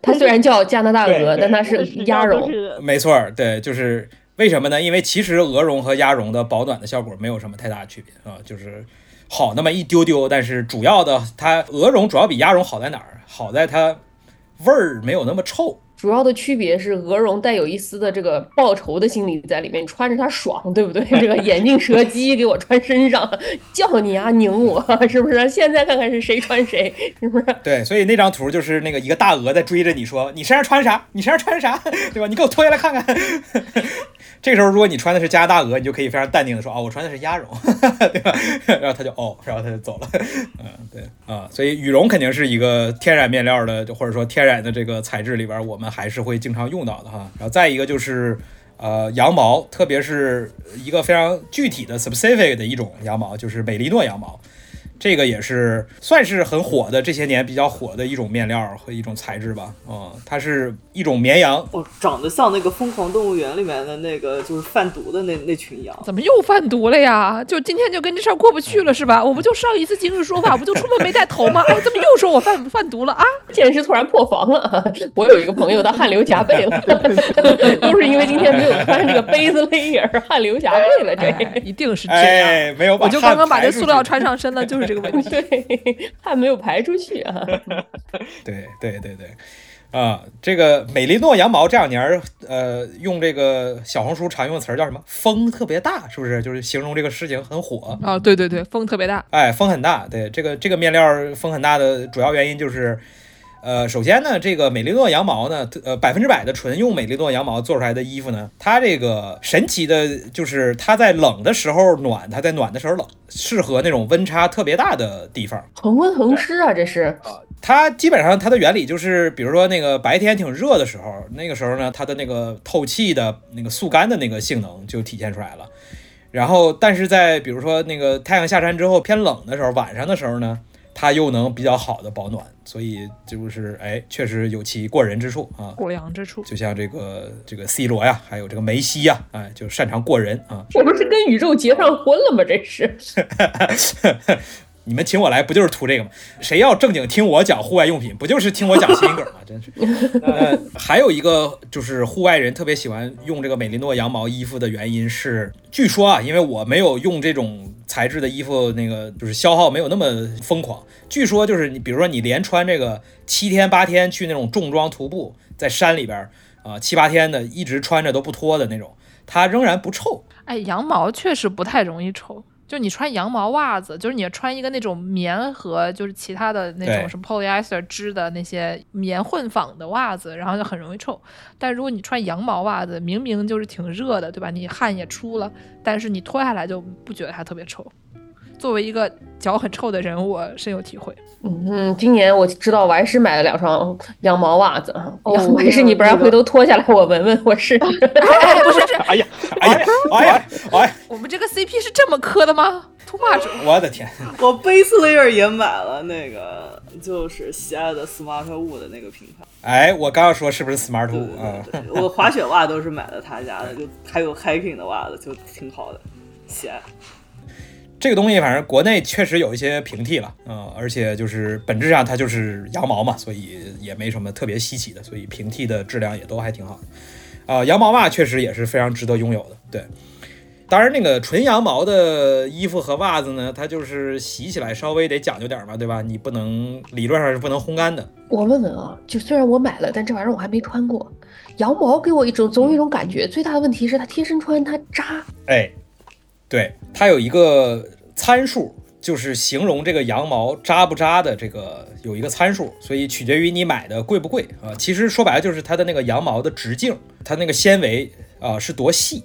它虽然叫加拿大鹅，但它是鸭绒。没错，对，就是为什么呢？因为其实鹅绒和鸭绒的保暖的效果没有什么太大区别啊，就是好那么一丢丢。但是主要的，它鹅绒主要比鸭绒好在哪儿？好在它味儿没有那么臭。主要的区别是鹅绒带有一丝的这个报仇的心理在里面，你穿着它爽，对不对？这个眼镜蛇鸡给我穿身上，叫你啊，拧我，是不是？现在看看是谁穿谁，是不是？对，所以那张图就是那个一个大鹅在追着你说，你身上穿啥？你身上穿啥？对吧？你给我脱下来看看。这时候，如果你穿的是加拿大鹅，你就可以非常淡定的说，哦，我穿的是鸭绒，对吧？然后他就哦，然后他就走了。嗯，对啊，所以羽绒肯定是一个天然面料的，或者说天然的这个材质里边，我们还是会经常用到的哈。然后再一个就是，呃，羊毛，特别是一个非常具体的 specific 的一种羊毛，就是美利诺羊毛。这个也是算是很火的，这些年比较火的一种面料和一种材质吧。嗯，它是一种绵羊，哦，长得像那个《疯狂动物园》里面的那个就是贩毒的那那群羊。怎么又贩毒了呀？就今天就跟这事儿过不去了是吧？我不就上一次今日说法不就出门没带头吗？哎，怎么又说我贩贩毒了啊？现实突然破防了。我有一个朋友他汗流浃背了，都是因为今天没有穿这个杯子 layer，汗流浃背了。这一定是这样，没有，我就刚刚把这塑料穿上身了，就是。这个问题，对，汗没有排出去啊。对对对对，啊，这个美利诺羊毛这两年呃，用这个小红书常用的词儿叫什么？风特别大，是不是？就是形容这个事情很火啊。对对对，风特别大。哎，风很大。对，这个这个面料风很大的主要原因就是。呃，首先呢，这个美利诺羊毛呢，呃，百分之百的纯用美利诺羊毛做出来的衣服呢，它这个神奇的就是它在冷的时候暖，它在暖的时候冷，适合那种温差特别大的地方，恒温恒湿啊，这是啊，它基本上它的原理就是，比如说那个白天挺热的时候，那个时候呢，它的那个透气的那个速干的那个性能就体现出来了，然后但是在比如说那个太阳下山之后偏冷的时候，晚上的时候呢。它又能比较好的保暖，所以就是哎，确实有其过人之处啊，过洋之处。就像这个这个 C 罗呀，还有这个梅西呀，哎，就擅长过人啊。我不是跟宇宙结上婚了吗？这是。你们请我来不就是图这个吗？谁要正经听我讲户外用品，不就是听我讲谐音梗吗？真是。呃，还有一个就是户外人特别喜欢用这个美利诺羊毛衣服的原因是，据说啊，因为我没有用这种材质的衣服，那个就是消耗没有那么疯狂。据说就是你，比如说你连穿这个七天八天去那种重装徒步，在山里边啊七八天的，一直穿着都不脱的那种，它仍然不臭。哎，羊毛确实不太容易臭。就你穿羊毛袜子，就是你穿一个那种棉和就是其他的那种什么 polyester 织的那些棉混纺的袜子，然后就很容易臭。但如果你穿羊毛袜子，明明就是挺热的，对吧？你汗也出了，但是你脱下来就不觉得它特别臭。作为一个脚很臭的人，我深有体会。嗯，今年我知道我还是买了两双羊毛袜子。哦，还是你不然回头脱下来我闻闻，我试试。不是，哎呀，哎呀，哎呀，哎，我们这个 CP 是这么磕的吗？Too much！我的天，我 base layer 也买了那个，就是喜爱的 Smart Wool 的那个品牌。哎，我刚要说是不是 Smart Wool 啊？我滑雪袜都是买的他家的，就还有 hiking 的袜子，就挺好的，喜爱。这个东西反正国内确实有一些平替了，嗯，而且就是本质上它就是羊毛嘛，所以也没什么特别稀奇的，所以平替的质量也都还挺好的。啊，羊毛袜确实也是非常值得拥有的。对，当然那个纯羊毛的衣服和袜子呢，它就是洗起来稍微得讲究点嘛，对吧？你不能理论上是不能烘干的。我问问啊，就虽然我买了，但这玩意儿我还没穿过。羊毛给我一种总有一种感觉，最大的问题是它贴身穿它扎。哎。对，它有一个参数，就是形容这个羊毛扎不扎的这个有一个参数，所以取决于你买的贵不贵啊。其实说白了就是它的那个羊毛的直径，它那个纤维啊是多细。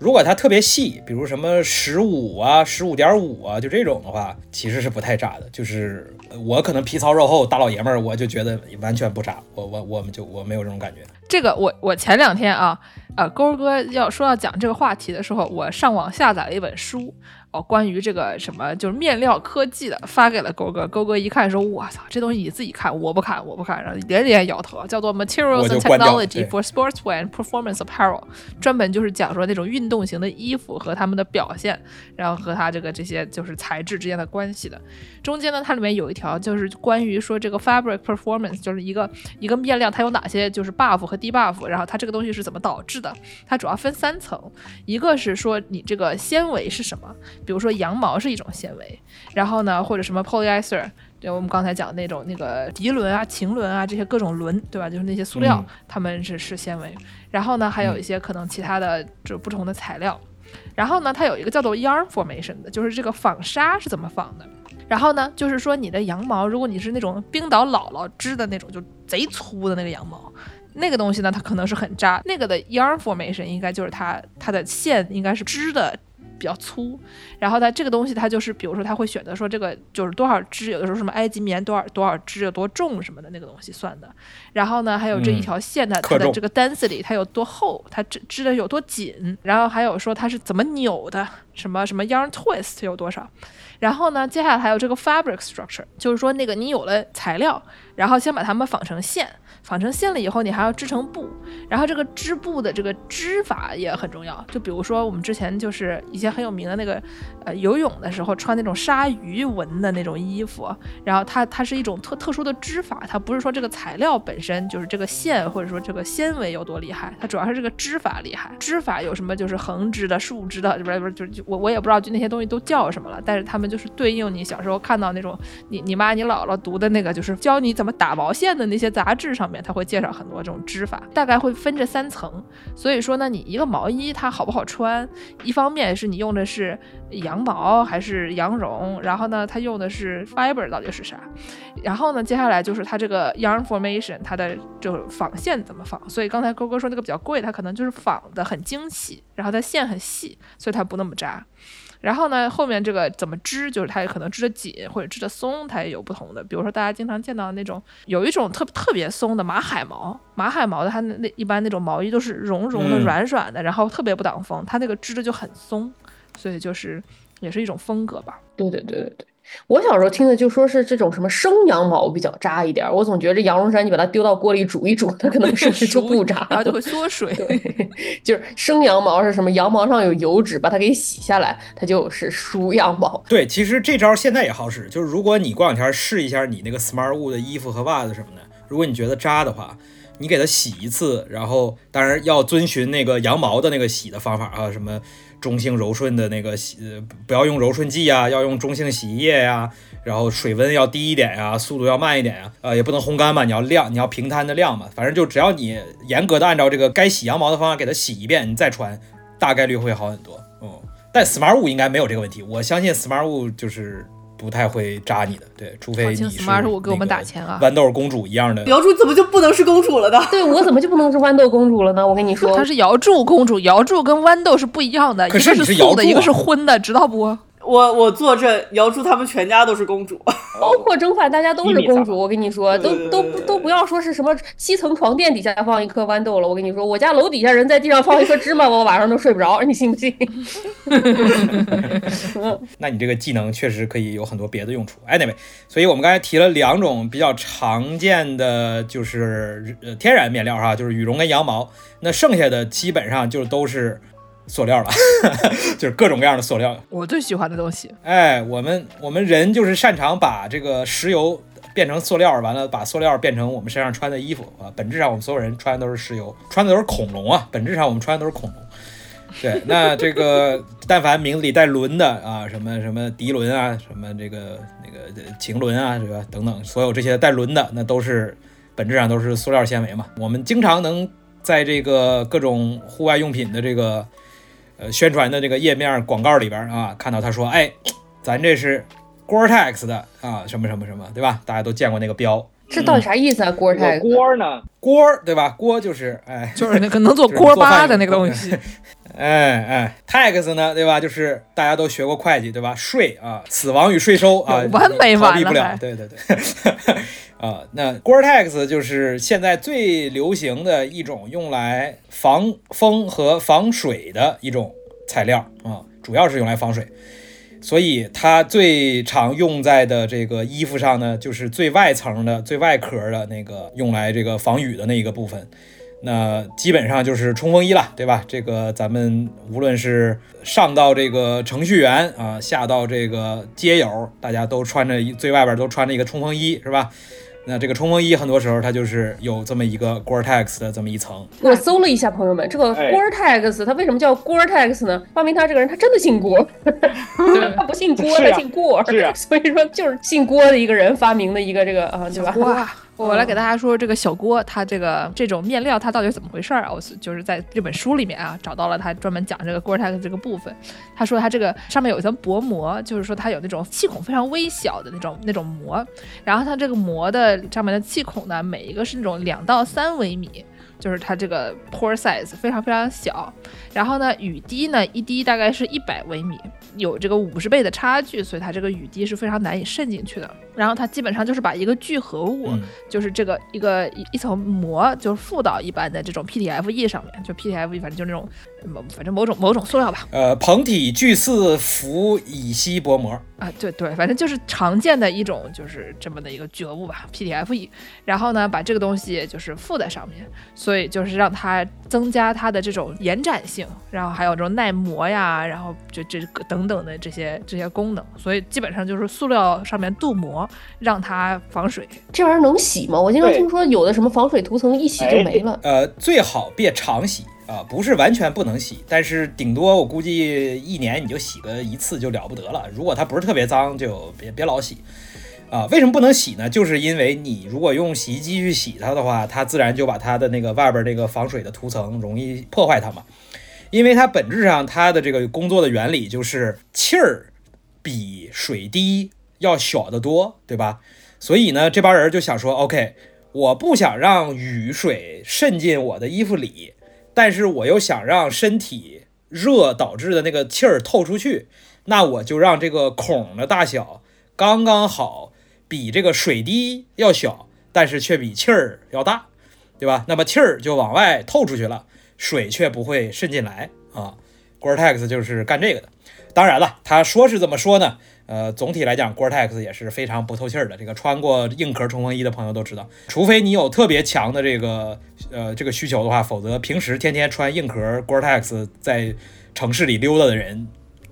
如果它特别细，比如什么十五啊、十五点五啊，就这种的话，其实是不太炸的。就是我可能皮糙肉厚大老爷们儿，我就觉得完全不炸。我我我们就我没有这种感觉。这个我我前两天啊，呃，勾哥要说要讲这个话题的时候，我上网下载了一本书。哦，关于这个什么就是面料科技的，发给了勾哥。勾哥一看说：“我操，这东西你自己看，我不看，我不看。”然后连连摇头。叫做 Materials and Technology for Sportswear and Performance Apparel，专门就是讲说那种运动型的衣服和他们的表现，然后和它这个这些就是材质之间的关系的。中间呢，它里面有一条就是关于说这个 fabric performance，就是一个一个面料它有哪些就是 buff 和低 buff，然后它这个东西是怎么导致的？它主要分三层，一个是说你这个纤维是什么。比如说羊毛是一种纤维，然后呢，或者什么 polyester，对，我们刚才讲的那种那个涤纶啊、腈纶啊这些各种纶，对吧？就是那些塑料，它们是是纤维。然后呢，还有一些可能其他的就不同的材料。然后呢，它有一个叫做 yarn formation 的，就是这个纺纱是怎么纺的。然后呢，就是说你的羊毛，如果你是那种冰岛姥姥织的那种，就贼粗的那个羊毛，那个东西呢，它可能是很扎。那个的 yarn formation 应该就是它它的线应该是织的。比较粗，然后它这个东西它就是，比如说它会选择说这个就是多少支，有的时候什么埃及棉多少多少支有多重什么的那个东西算的。然后呢，还有这一条线的它的这个 density 它有多厚，它织织的有多紧。然后还有说它是怎么扭的，什么什么 yarn twist 有多少。然后呢，接下来还有这个 fabric structure，就是说那个你有了材料，然后先把它们纺成线。纺成线了以后，你还要织成布，然后这个织布的这个织法也很重要。就比如说我们之前就是以前很有名的那个，呃，游泳的时候穿那种鲨鱼纹的那种衣服，然后它它是一种特特殊的织法，它不是说这个材料本身就是这个线或者说这个纤维有多厉害，它主要是这个织法厉害。织法有什么就是横织的、竖织的，不是不是就是我我也不知道就那些东西都叫什么了，但是他们就是对应你小时候看到那种你你妈你姥姥读的那个就是教你怎么打毛线的那些杂志上面。他会介绍很多这种织法，大概会分这三层。所以说呢，你一个毛衣它好不好穿，一方面是你用的是羊毛还是羊绒，然后呢，它用的是 fiber 到底是啥，然后呢，接下来就是它这个 yarn formation，它的就纺线怎么纺。所以刚才勾哥说那个比较贵，它可能就是纺的很精细，然后它线很细，所以它不那么扎。然后呢，后面这个怎么织，就是它可能织的紧或者织的松，它也有不同的。比如说大家经常见到那种，有一种特特别松的马海毛，马海毛的它那一般那种毛衣都是绒绒的、软软的，然后特别不挡风，它那个织的就很松，所以就是也是一种风格吧。对对对对对。我小时候听的就说是这种什么生羊毛比较扎一点儿，我总觉得羊绒衫你把它丢到锅里煮一煮，它可能是不是就 不扎然后就会缩水。对，就是生羊毛是什么？羊毛上有油脂，把它给洗下来，它就是熟羊毛。对，其实这招现在也好使，就是如果你过两天试一下你那个 Smart Wool 的衣服和袜子什么的，如果你觉得扎的话，你给它洗一次，然后当然要遵循那个羊毛的那个洗的方法啊，什么中性柔顺的那个洗，呃不要用柔顺剂啊，要用中性洗衣液呀，然后水温要低一点呀，速度要慢一点呀，呃，也不能烘干嘛，你要晾，你要平摊的晾嘛，反正就只要你严格的按照这个该洗羊毛的方法给它洗一遍，你再穿，大概率会好很多。哦，但 Smart Wool 应该没有这个问题，我相信 Smart Wool 就是不太会扎你的，对，除非你是 Smart Wool 给我们打钱啊豌豆公主一样的。瑶柱怎么就不能是公主了呢？对 我怎么就不能是豌豆公主了呢？我跟你说她，是瑶柱公主，瑶柱跟豌豆是不一样的，一个是个素的，一个是啊荤的，知道不？我我坐镇，瑶柱他们全家都是公主。包括蒸饭，大家都是公主。我跟你说，都都都不要说是什么七层床垫底下放一颗豌豆了。我跟你说，我家楼底下人在地上放一颗芝麻，我晚上都睡不着，你信不信？那你这个技能确实可以有很多别的用处。Anyway，所以我们刚才提了两种比较常见的，就是呃天然面料哈，就是羽绒跟羊毛。那剩下的基本上就都是塑料了，就是各种各样的塑料。我最喜欢的东西。哎，我们我们人就是擅长把这个石油变成塑料，完了把塑料变成我们身上穿的衣服啊。本质上我们所有人穿的都是石油，穿的都是恐龙啊。本质上我们穿的都是恐龙。对，那这个但凡名字里带轮的啊，什么什么涤纶啊，什么这个那个呃腈纶啊，这个等等，所有这些带轮的，那都是本质上都是塑料纤维嘛。我们经常能在这个各种户外用品的这个呃宣传的这个页面广告里边啊，看到他说，哎，咱这是 Gore-Tex 的啊，什么什么什么，对吧？大家都见过那个标这到底啥意思啊？锅儿太锅呢，锅儿，对吧？锅就是哎，就是那个能做 锅巴的那个东西，哎哎，tax 呢，对吧？就是大家都学过会计，对吧？税啊，死亡与税收啊，有完美逃避不了。对对对，啊，那 Gore-Tex 就是现在最流行的一种用来防风和防水的一种材料啊，主要是用来防水。所以它最常用在的这个衣服上呢，就是最外层的、最外壳的那个用来这个防雨的那一个部分。那基本上就是冲锋衣了，对吧？这个咱们无论是上到这个程序员啊，下到这个街友，大家都穿着最外边都穿着一个冲锋衣，是吧？那这个冲锋衣很多时候它就是有这么一个 Gore-Tex 的这么一层，我搜了一下，朋友们，这个哎 Gore-Tex 它为什么叫 Gore-Tex 呢？发明他这个人他真的姓郭，他不姓郭，他姓郭，是啊 所以说就是姓郭的一个人发明的一个这个啊，对吧？我来给大家说这个小锅，它这个这种面料它到底怎么回事儿啊？我是就是在这本书里面啊找到了它专门讲这个 Gore-Tex 这个部分。他说它这个上面有一层薄膜，就是说它有那种气孔非常微小的那种那种膜，然后它这个膜的上面的气孔呢，每一个是那种两到三微米。就是它这个 pore size 非常非常小，然后呢，雨滴呢一滴大概是一百微米，有这个五十倍的差距，所以它这个雨滴是非常难以渗进去的。然后它基本上就是把一个聚合物，嗯就是这个一个一一层膜，就是附到一般的这种 PTFE 上面，就 PTFE 反正就那种某反正某种某种塑料吧，呃，膨体聚四氟乙烯薄膜。啊，对对，反正就是常见的一种，就是这么的一个聚合物吧，PTFE。然后呢，把这个东西就是附在上面，所以就是让它增加它的这种延展性，然后还有这种耐磨呀，然后就这个等等的这些这些功能。所以基本上就是塑料上面镀膜，让它防水。这玩意儿能洗吗？我经常听说有的什么防水涂层一洗就没了。呃，最好别常洗啊，不是完全不能洗，但是顶多我估计一年你就洗个一次就了不得了。如果它不是特别脏，就别别老洗啊。为什么不能洗呢？就是因为你如果用洗衣机去洗它的话，它自然就把它的那个外边这个防水的涂层容易破坏它嘛。因为它本质上它的这个工作的原理就是气儿比水滴要小得多，对吧？所以呢，这帮人就想说，OK，我不想让雨水渗进我的衣服里，但是我又想让身体热导致的那个气儿透出去，那我就让这个孔的大小刚刚好，比这个水滴要小，但是却比气儿要大，对吧？那么气儿就往外透出去了，水却不会渗进来啊。Gore-Tex 就是干这个的。当然了，他说是这么说呢，呃，总体来讲，Gore-Tex 也是非常不透气儿的。这个穿过硬壳冲锋衣的朋友都知道，除非你有特别强的这个呃这个需求的话，否则平时天天穿硬壳 Gore-Tex 在城市里溜达的人，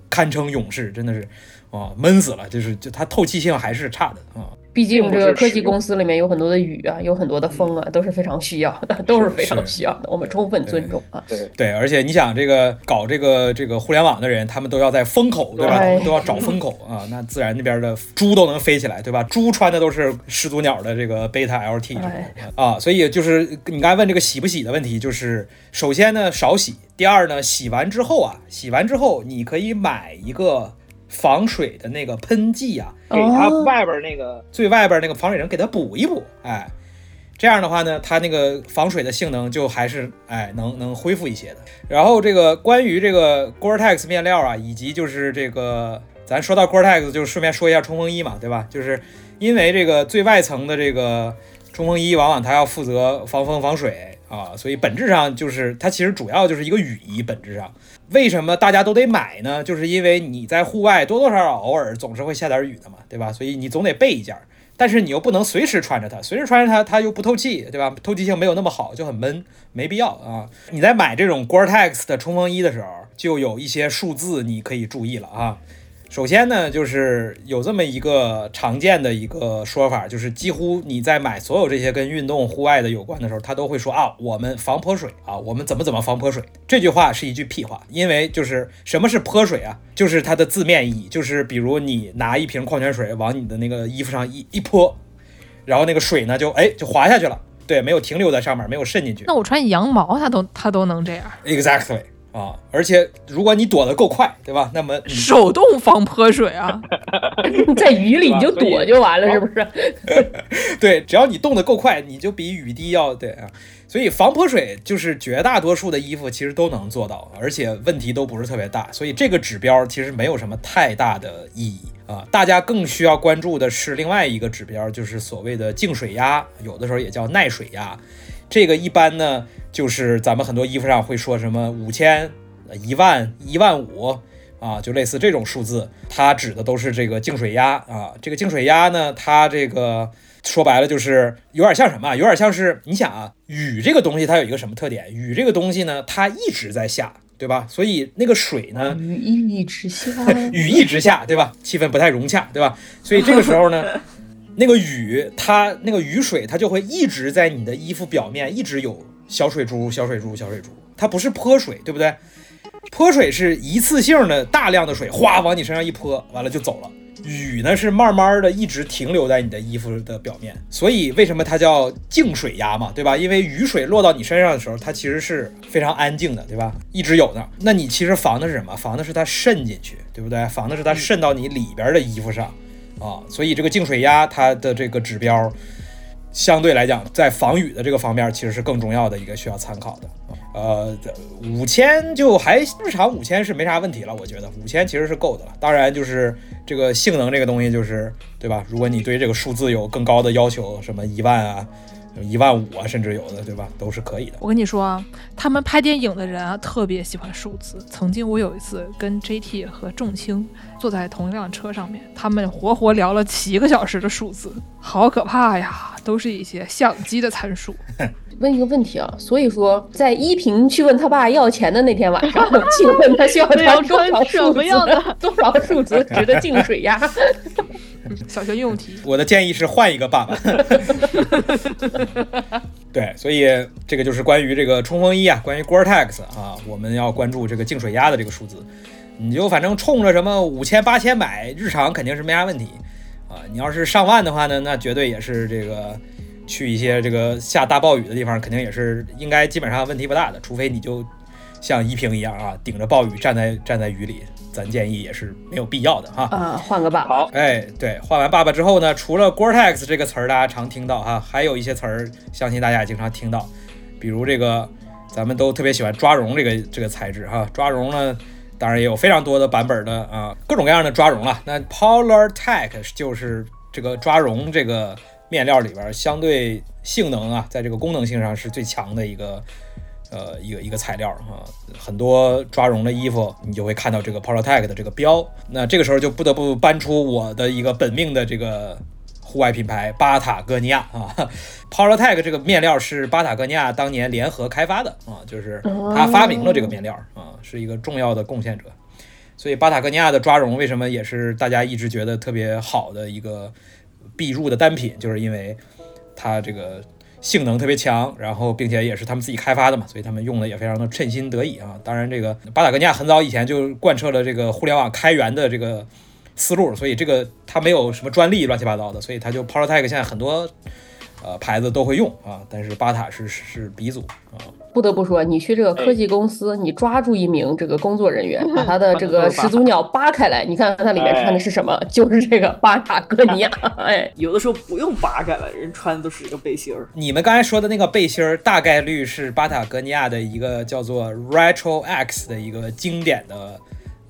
堪称勇士，真的是啊闷死了。就是就它透气性还是差的啊。毕竟这个科技公司里面有很多的雨啊，有很多的风啊，都是非常需要的，都是非常需要的。我们充分尊重啊。对对，而且你想，这个搞这个这个互联网的人，他们都要在风口，对吧？哎都要找风口啊，那自然那边的猪都能飞起来，对吧？猪穿的都是始祖鸟的这个贝塔 LT 哎啊，所以就是你刚才问这个洗不洗的问题，就是首先呢少洗，第二呢洗完之后啊，洗完之后你可以买一个防水的那个喷剂啊，给它哦外边那个最外边那个防水层给它补一补，哎，这样的话呢，它那个防水的性能就还是哎能能恢复一些的。然后这个关于这个 Gore-Tex 面料啊，以及就是这个咱说到 Gore-Tex，就顺便说一下冲锋衣嘛，对吧？就是因为这个最外层的这个冲锋衣，往往它要负责防风防水啊，所以本质上就是它其实主要就是一个雨衣，本质上。为什么大家都得买呢？就是因为你在户外多多少少偶尔总是会下点雨的嘛，对吧？所以你总得备一件儿，但是你又不能随时穿着它，随时穿着它它又不透气，对吧？透气性没有那么好，就很闷，没必要啊。你在买这种 Gore-Tex 的冲锋衣的时候，就有一些数字你可以注意了啊。首先呢，就是有这么一个常见的一个说法，就是几乎你在买所有这些跟运动户外的有关的时候，他都会说啊，我们防泼水啊，我们怎么怎么防泼水。这句话是一句屁话，因为就是什么是泼水啊？就是它的字面意义，就是比如你拿一瓶矿泉水往你的那个衣服上一一泼，然后那个水呢就哎就滑下去了，对，没有停留在上面，没有渗进去。那我穿羊毛，它都它都能这样，Exactly 啊，而且如果你躲得够快，对吧？那么手动防泼水啊！在雨里你就躲就完了，是不是？对，只要你动得够快，你就比雨滴要对啊。所以防泼水就是绝大多数的衣服其实都能做到，而且问题都不是特别大。所以这个指标其实没有什么太大的意义啊。大家更需要关注的是另外一个指标，就是所谓的净水压，有的时候也叫耐水压。这个一般呢，就是咱们很多衣服上会说什么五千、一万、一万五啊，就类似这种数字，它指的都是这个净水压啊。这个净水压呢，它这个说白了就是有点像什么啊？有点像是你想啊，雨这个东西它有一个什么特点？雨这个东西呢，它一直在下，对吧？所以那个水呢，雨一直下，雨一直下，对吧？气氛不太融洽，对吧？所以这个时候呢，那个雨它那个雨水它就会一直在你的衣服表面一直有小水珠、小水珠、小水珠，它不是泼水，对不对？泼水是一次性的大量的水，哗往你身上一泼，完了就走了。雨呢是慢慢的一直停留在你的衣服的表面，所以为什么它叫静水压嘛，对吧？因为雨水落到你身上的时候，它其实是非常安静的，对吧？一直有的。那你其实防的是什么？防的是它渗进去，对不对？防的是它渗到你里边的衣服上啊。所以这个静水压它的这个指标，相对来讲，在防雨的这个方面，其实是更重要的一个需要参考的。呃，五千就还日常五千是没啥问题了，我觉得五千其实是够的了。当然，就是这个性能这个东西，就是对吧？如果你对这个数字有更高的要求，什么一万啊、一万五啊，甚至有的，对吧？都是可以的。我跟你说啊，他们拍电影的人啊，特别喜欢数字。曾经我有一次跟 JT 和仲青坐在同一辆车上面，他们活活聊了七个小时的数字，好可怕呀！都是一些相机的参数。问一个问题啊，所以说在依萍去问他爸要钱的那天晚上，请问他需要要穿多少数字么样的？多少数字值的净水压？小学应用题，我的建议是换一个爸爸。对，所以这个就是关于这个冲锋衣啊，关于 Gore-Tex 啊，我们要关注这个净水压的这个数字。你就反正冲着什么五千八千买，日常肯定是没啥问题啊。你要是上万的话呢，那绝对也是这个去一些这个下大暴雨的地方，肯定也是应该基本上问题不大的，除非你就像依萍一样啊，顶着暴雨站在站在雨里，咱建议也是没有必要的哈。啊，换个爸爸。好，哎，对，换完爸爸之后呢，除了 Gore-Tex 这个词儿大家常听到哈，还有一些词儿，相信大家也经常听到，比如这个咱们都特别喜欢抓绒这个这个材质哈，抓绒呢，当然也有非常多的版本的啊，各种各样的抓绒了。那 Polar Tech 就是这个抓绒这个面料里边相对性能啊，在这个功能性上是最强的一个呃一个一个材料啊，很多抓绒的衣服你就会看到这个 Polar Tech 的这个标。那这个时候就不得不搬出我的一个本命的这个户外品牌巴塔哥尼亚啊，Polartec 这个面料是巴塔哥尼亚当年联合开发的啊，就是他发明了这个面料啊，是一个重要的贡献者。所以巴塔哥尼亚的抓绒为什么也是大家一直觉得特别好的一个必入的单品，就是因为它这个性能特别强，然后并且也是他们自己开发的嘛，所以他们用的也非常的称心得意啊。当然，这个巴塔哥尼亚很早以前就贯彻了这个互联网开源的这个思路，所以这个它没有什么专利乱七八糟的，所以它就 Polartec 现在很多呃牌子都会用啊，但是巴塔是是鼻祖啊。不得不说，你去这个科技公司，你抓住一名这个工作人员，把他的这个始祖鸟扒开来，你看看它里面穿的是什么，就是这个巴塔哥尼亚。哎，有的时候不用扒开了，人穿的都是一个背心儿。你们刚才说的那个背心儿，大概率是巴塔哥尼亚的一个叫做 Retro X 的一个经典的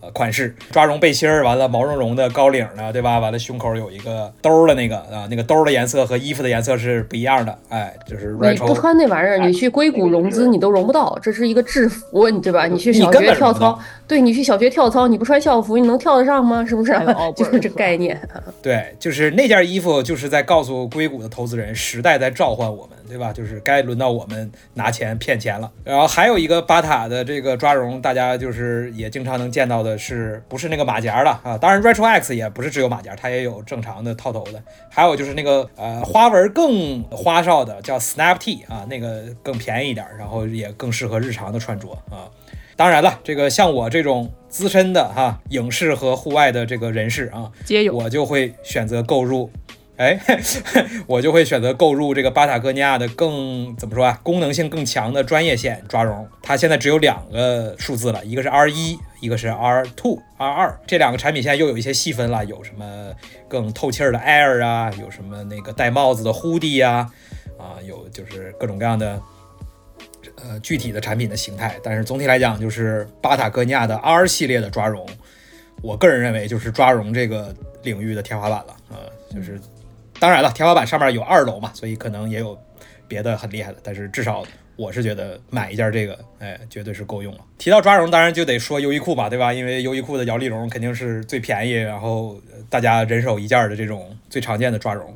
呃款式，抓绒背心儿，完了毛茸茸的高领的，对吧？完了胸口有一个兜儿的那个啊，那个兜儿的颜色和衣服的颜色是不一样的，哎，就是你不。穿那玩意儿，你去硅谷融资你都融不到，这是一个制服，你对吧？你去小你根学跳操，对你去小学跳操，你不穿校服，你能跳得上吗？是不是 就是这概念。对，就是那件衣服，就是在告诉硅谷的投资人，时代在召唤我们，对吧？就是该轮到我们拿钱骗钱了。然后还有一个巴塔的这个抓绒，大家就是也经常能见到的是，不是那个马甲了啊？当然，Retro X 也不是只有马甲，它也有正常的套头的。还有就是那个呃花纹更花哨的叫 Snap T 啊，那个更便宜一点，然后也更适合日常的穿着啊。当然了，这个像我这种资深的哈影视和户外的这个人士啊。我就会选择购入，哎，我就会选择购入这个巴塔哥尼亚的更怎么说啊，功能性更强的专业线抓绒。它现在只有两个数字了，一个是 R 一，一个是 R two R 二。这两个产品现在又有一些细分了，有什么更透气儿的 Air 啊，有什么那个戴帽子的 Hoodie 呀，啊，有就是各种各样的。呃，具体的产品的形态，但是总体来讲，就是巴塔哥尼亚的 R 系列的抓绒，我个人认为就是抓绒这个领域的天花板了啊、就是当然了，天花板上面有二楼嘛，所以可能也有别的很厉害的，但是至少我是觉得买一件这个，哎，绝对是够用了。提到抓绒，当然就得说优衣库吧，对吧？因为优衣库的摇粒绒肯定是最便宜，然后大家人手一件的这种最常见的抓绒。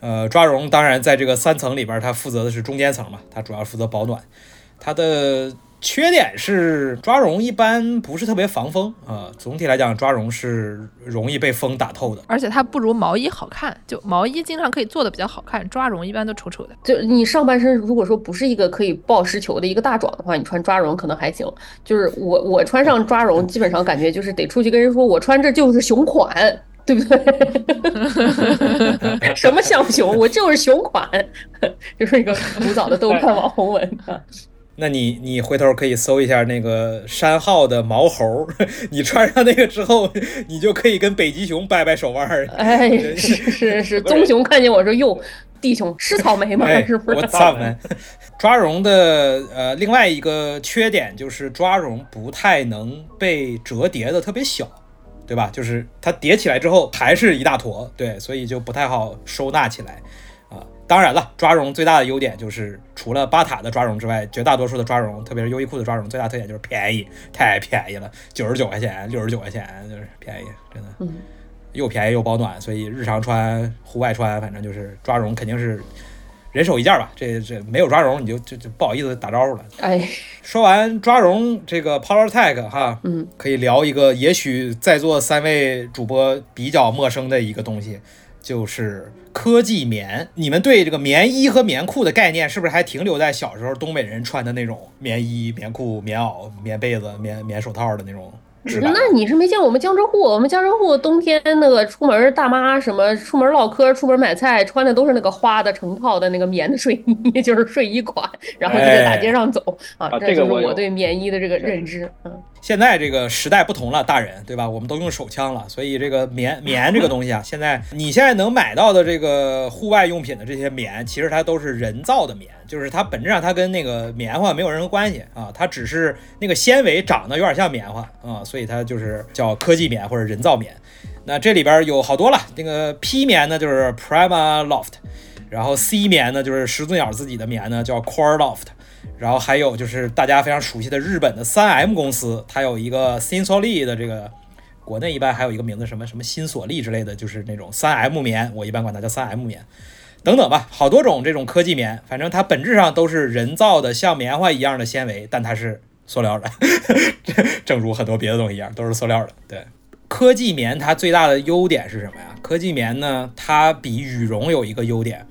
呃，抓绒当然在这个三层里边，它负责的是中间层嘛，它主要负责保暖。它的缺点是抓绒一般不是特别防风啊、总体来讲，抓绒是容易被风打透的。而且它不如毛衣好看，就毛衣经常可以做的比较好看，抓绒一般都丑丑的。就你上半身如果说不是一个可以抱实球的一个大壮的话，你穿抓绒可能还行。就是我我穿上抓绒，基本上感觉就是得出去跟人说我穿这就是熊款。对不对？什么像熊？我就是熊款，就是一个古早的豆瓣网红文啊。那你你回头可以搜一下那个山号的毛猴，你穿上那个之后，你就可以跟北极熊掰掰手腕儿。哎，是是是，棕熊看见我说哟，弟兄吃草莓吗？哎是不是？我操们！抓绒的呃另外一个缺点就是抓绒不太能被折叠的特别小，对吧？就是它叠起来之后还是一大坨，对，所以就不太好收纳起来。当然了，抓绒最大的优点就是除了巴塔的抓绒之外，绝大多数的抓绒，特别是优衣库的抓绒，最大特点就是便宜，太便宜了，九十九块钱、六十九块钱，就是便宜，真的。嗯又便宜又保暖，所以日常穿、户外穿，反正就是抓绒肯定是人手一件吧。这这没有抓绒，你就就就不好意思打招呼了。哎，说完抓绒这个 Power Tech 哈，嗯，可以聊一个也许在座三位主播比较陌生的一个东西，就是科技棉。你们对这个棉衣和棉裤的概念是不是还停留在小时候东北人穿的那种棉衣、棉裤、棉袄、棉被子、棉棉手套的那种？那你是没见过我们江浙沪，我们江浙沪冬天那个出门大妈什么出门唠嗑、出门买菜穿的都是那个花的成套的那个棉的睡衣，就是睡衣款，然后就在大街上走啊，啊这就是我对棉衣的这个认知。嗯，现在这个时代不同了，大人对吧？我们都用手枪了，所以这个棉棉这个东西啊，现在你现在能买到的这个户外用品的这些棉，其实它都是人造的棉，就是它本质上它跟那个棉花没有任何关系啊，它只是那个纤维长得有点像棉花啊，所以它就是叫科技棉或者人造棉。那这里边有好多了，那个 P 棉呢就是 Prima Loft。然后 C 棉呢，就是始祖鸟自己的棉呢，叫 Coreloft。然后还有就是大家非常熟悉的日本的三 M 公司，它有一个 Sinsoli 的这个，国内一般还有一个名字什么什么新索利之类的，就是那种三 M 棉，我一般管它叫三 M 棉，等等吧，好多种这种科技棉，反正它本质上都是人造的像棉花一样的纤维，但它是塑料的，正如很多别的东西一样，都是塑料的。对，科技棉它最大的优点是什么呀？科技棉呢，它比羽绒有一个优点。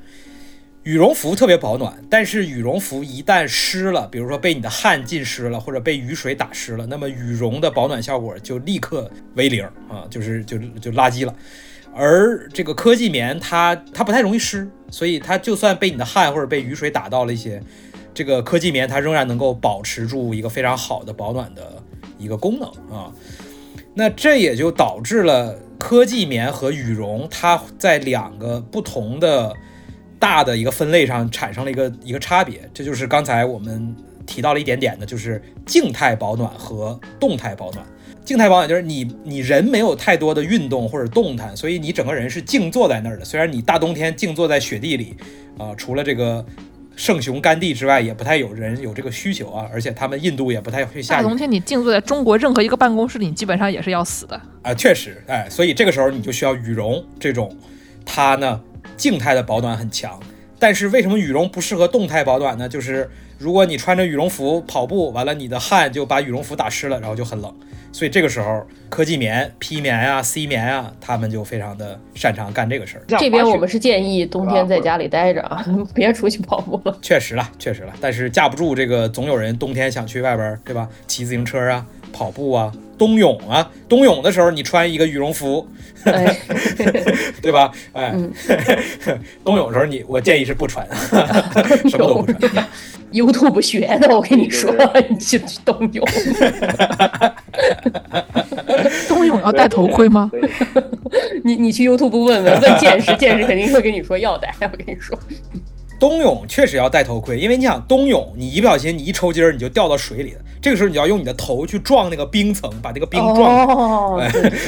羽绒服特别保暖，但是羽绒服一旦湿了，比如说被你的汗浸湿了，或者被雨水打湿了，那么羽绒的保暖效果就立刻为零啊，就是就就垃圾了。而这个科技棉，它它不太容易湿，所以它就算被你的汗或者被雨水打到了一些，这个科技棉它仍然能够保持住一个非常好的保暖的一个功能啊。那这也就导致了科技棉和羽绒它在两个不同的。大的一个分类上产生了一个一个差别，这就是刚才我们提到了一点点的，就是静态保暖和动态保暖。静态保暖就是你你人没有太多的运动或者动弹，所以你整个人是静坐在那儿的。虽然你大冬天静坐在雪地里，啊，除了这个圣雄甘地之外，也不太有人有这个需求啊。而且他们印度也不太会下。大冬天你静坐在中国任何一个办公室里，你基本上也是要死的啊。确实，哎，所以这个时候你就需要羽绒这种，它呢。静态的保暖很强，但是为什么羽绒不适合动态保暖呢？就是如果你穿着羽绒服跑步，完了你的汗就把羽绒服打湿了，然后就很冷。所以这个时候，科技棉、P 棉啊、C 棉啊，他们就非常的擅长干这个事儿。这边我们是建议冬天在家里待着啊，别出去跑步了。确实了，确实了，但是架不住这个总有人冬天想去外边，对吧？骑自行车啊，跑步啊。冬泳啊，冬泳的时候你穿一个羽绒服，对吧？哎，冬泳的时候你，我建议是不穿，什么都不穿。YouTube 学的，我跟你说，你去冬泳。冬泳要戴头盔吗？你你去 YouTube 问问问见识，见识肯定会跟你说要戴。我跟你说。冬泳确实要戴头盔，因为你想冬泳，你一不小心你一抽筋儿，你就掉到水里了。这个时候你要用你的头去撞那个冰层，把那个冰撞。哦，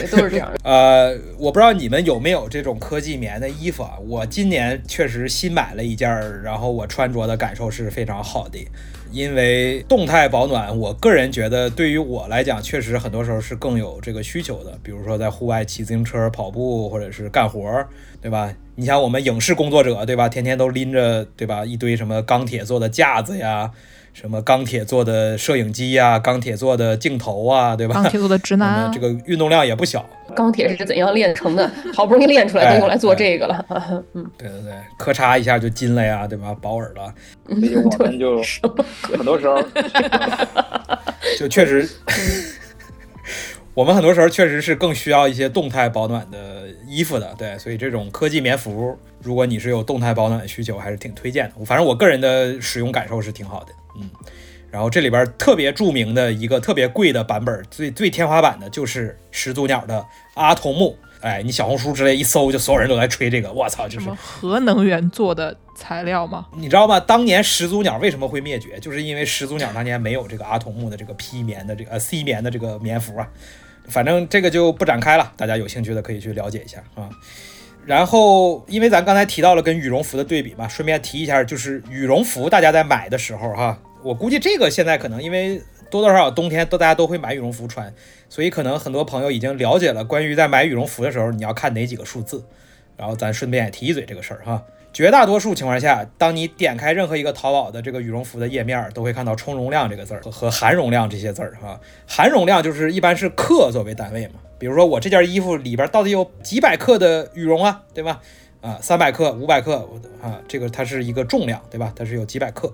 都是这样。呃，我不知道你们有没有这种科技棉的衣服啊？我今年确实新买了一件儿，然后我穿着的感受是非常好的。因为动态保暖，我个人觉得对于我来讲，确实很多时候是更有这个需求的。比如说在户外骑自行车、跑步，或者是干活儿，对吧？你像我们影视工作者，对吧？天天都拎着，对吧？一堆什么钢铁做的架子呀。什么钢铁做的摄影机呀，钢铁做的镜头啊，对吧？钢铁做的直男，这个运动量也不小。钢铁是怎样炼成的？好不容易炼出来，都用来做这个了。嗯，对对对，咔嚓一下就金了呀，对吧？保尔了。所以我们就 很多时候就确实，我们很多时候确实是更需要一些动态保暖的衣服的。对，所以这种科技棉服，如果你是有动态保暖的需求，还是挺推荐的。反正我个人的使用感受是挺好的。嗯，然后这里边特别著名的一个特别贵的版本，最最天花板的就是始祖鸟的阿童木。哎，你小红书之类一搜，就所有人都在吹这个。我操，就是核能源做的材料吗？你知道吗？当年始祖鸟为什么会灭绝？就是因为始祖鸟当年没有这个阿童木的这个 P 棉的这个呃 C 棉的这个棉服啊。反正这个就不展开了，大家有兴趣的可以去了解一下啊。然后，因为咱刚才提到了跟羽绒服的对比嘛，顺便提一下，就是羽绒服大家在买的时候哈，我估计这个现在可能因为多多少少冬天都大家都会买羽绒服穿，所以可能很多朋友已经了解了关于在买羽绒服的时候你要看哪几个数字。然后咱顺便也提一嘴这个事儿哈，绝大多数情况下，当你点开任何一个淘宝的这个羽绒服的页面，都会看到充容量这个字儿和含容量这些字儿哈。含容量就是一般是克作为单位嘛。比如说我这件衣服里边到底有几百克的羽绒啊，对吧？啊，三百克、五百克啊，这个它是一个重量，对吧？它是有几百克。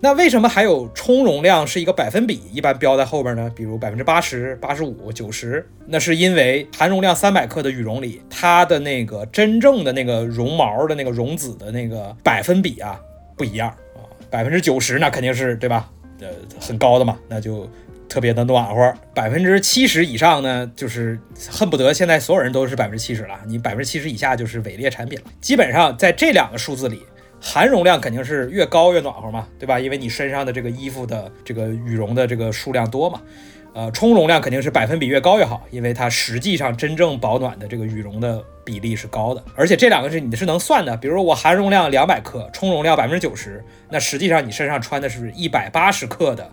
那为什么还有充绒量是一个百分比，一般标在后边呢？比如百分之八十八十五、九十，那是因为含绒量三百克的羽绒里，它的那个真正的那个绒毛的那个绒子的那个百分比啊不一样啊。百分之九十那肯定是对吧？呃，很高的嘛，那就。特别的暖和，百分之七十以上呢，就是恨不得现在所有人都是百分之七十了。你百分之七十以下就是伪劣产品了。基本上在这两个数字里，含容量肯定是越高越暖和嘛，对吧？因为你身上的这个衣服的这个羽绒的这个数量多嘛。呃，充容量肯定是百分比越高越好，因为它实际上真正保暖的这个羽绒的比例是高的，而且这两个是你是能算的。比如我含绒量两百克，充容量百分之九十，那实际上你身上穿的是一百八十克的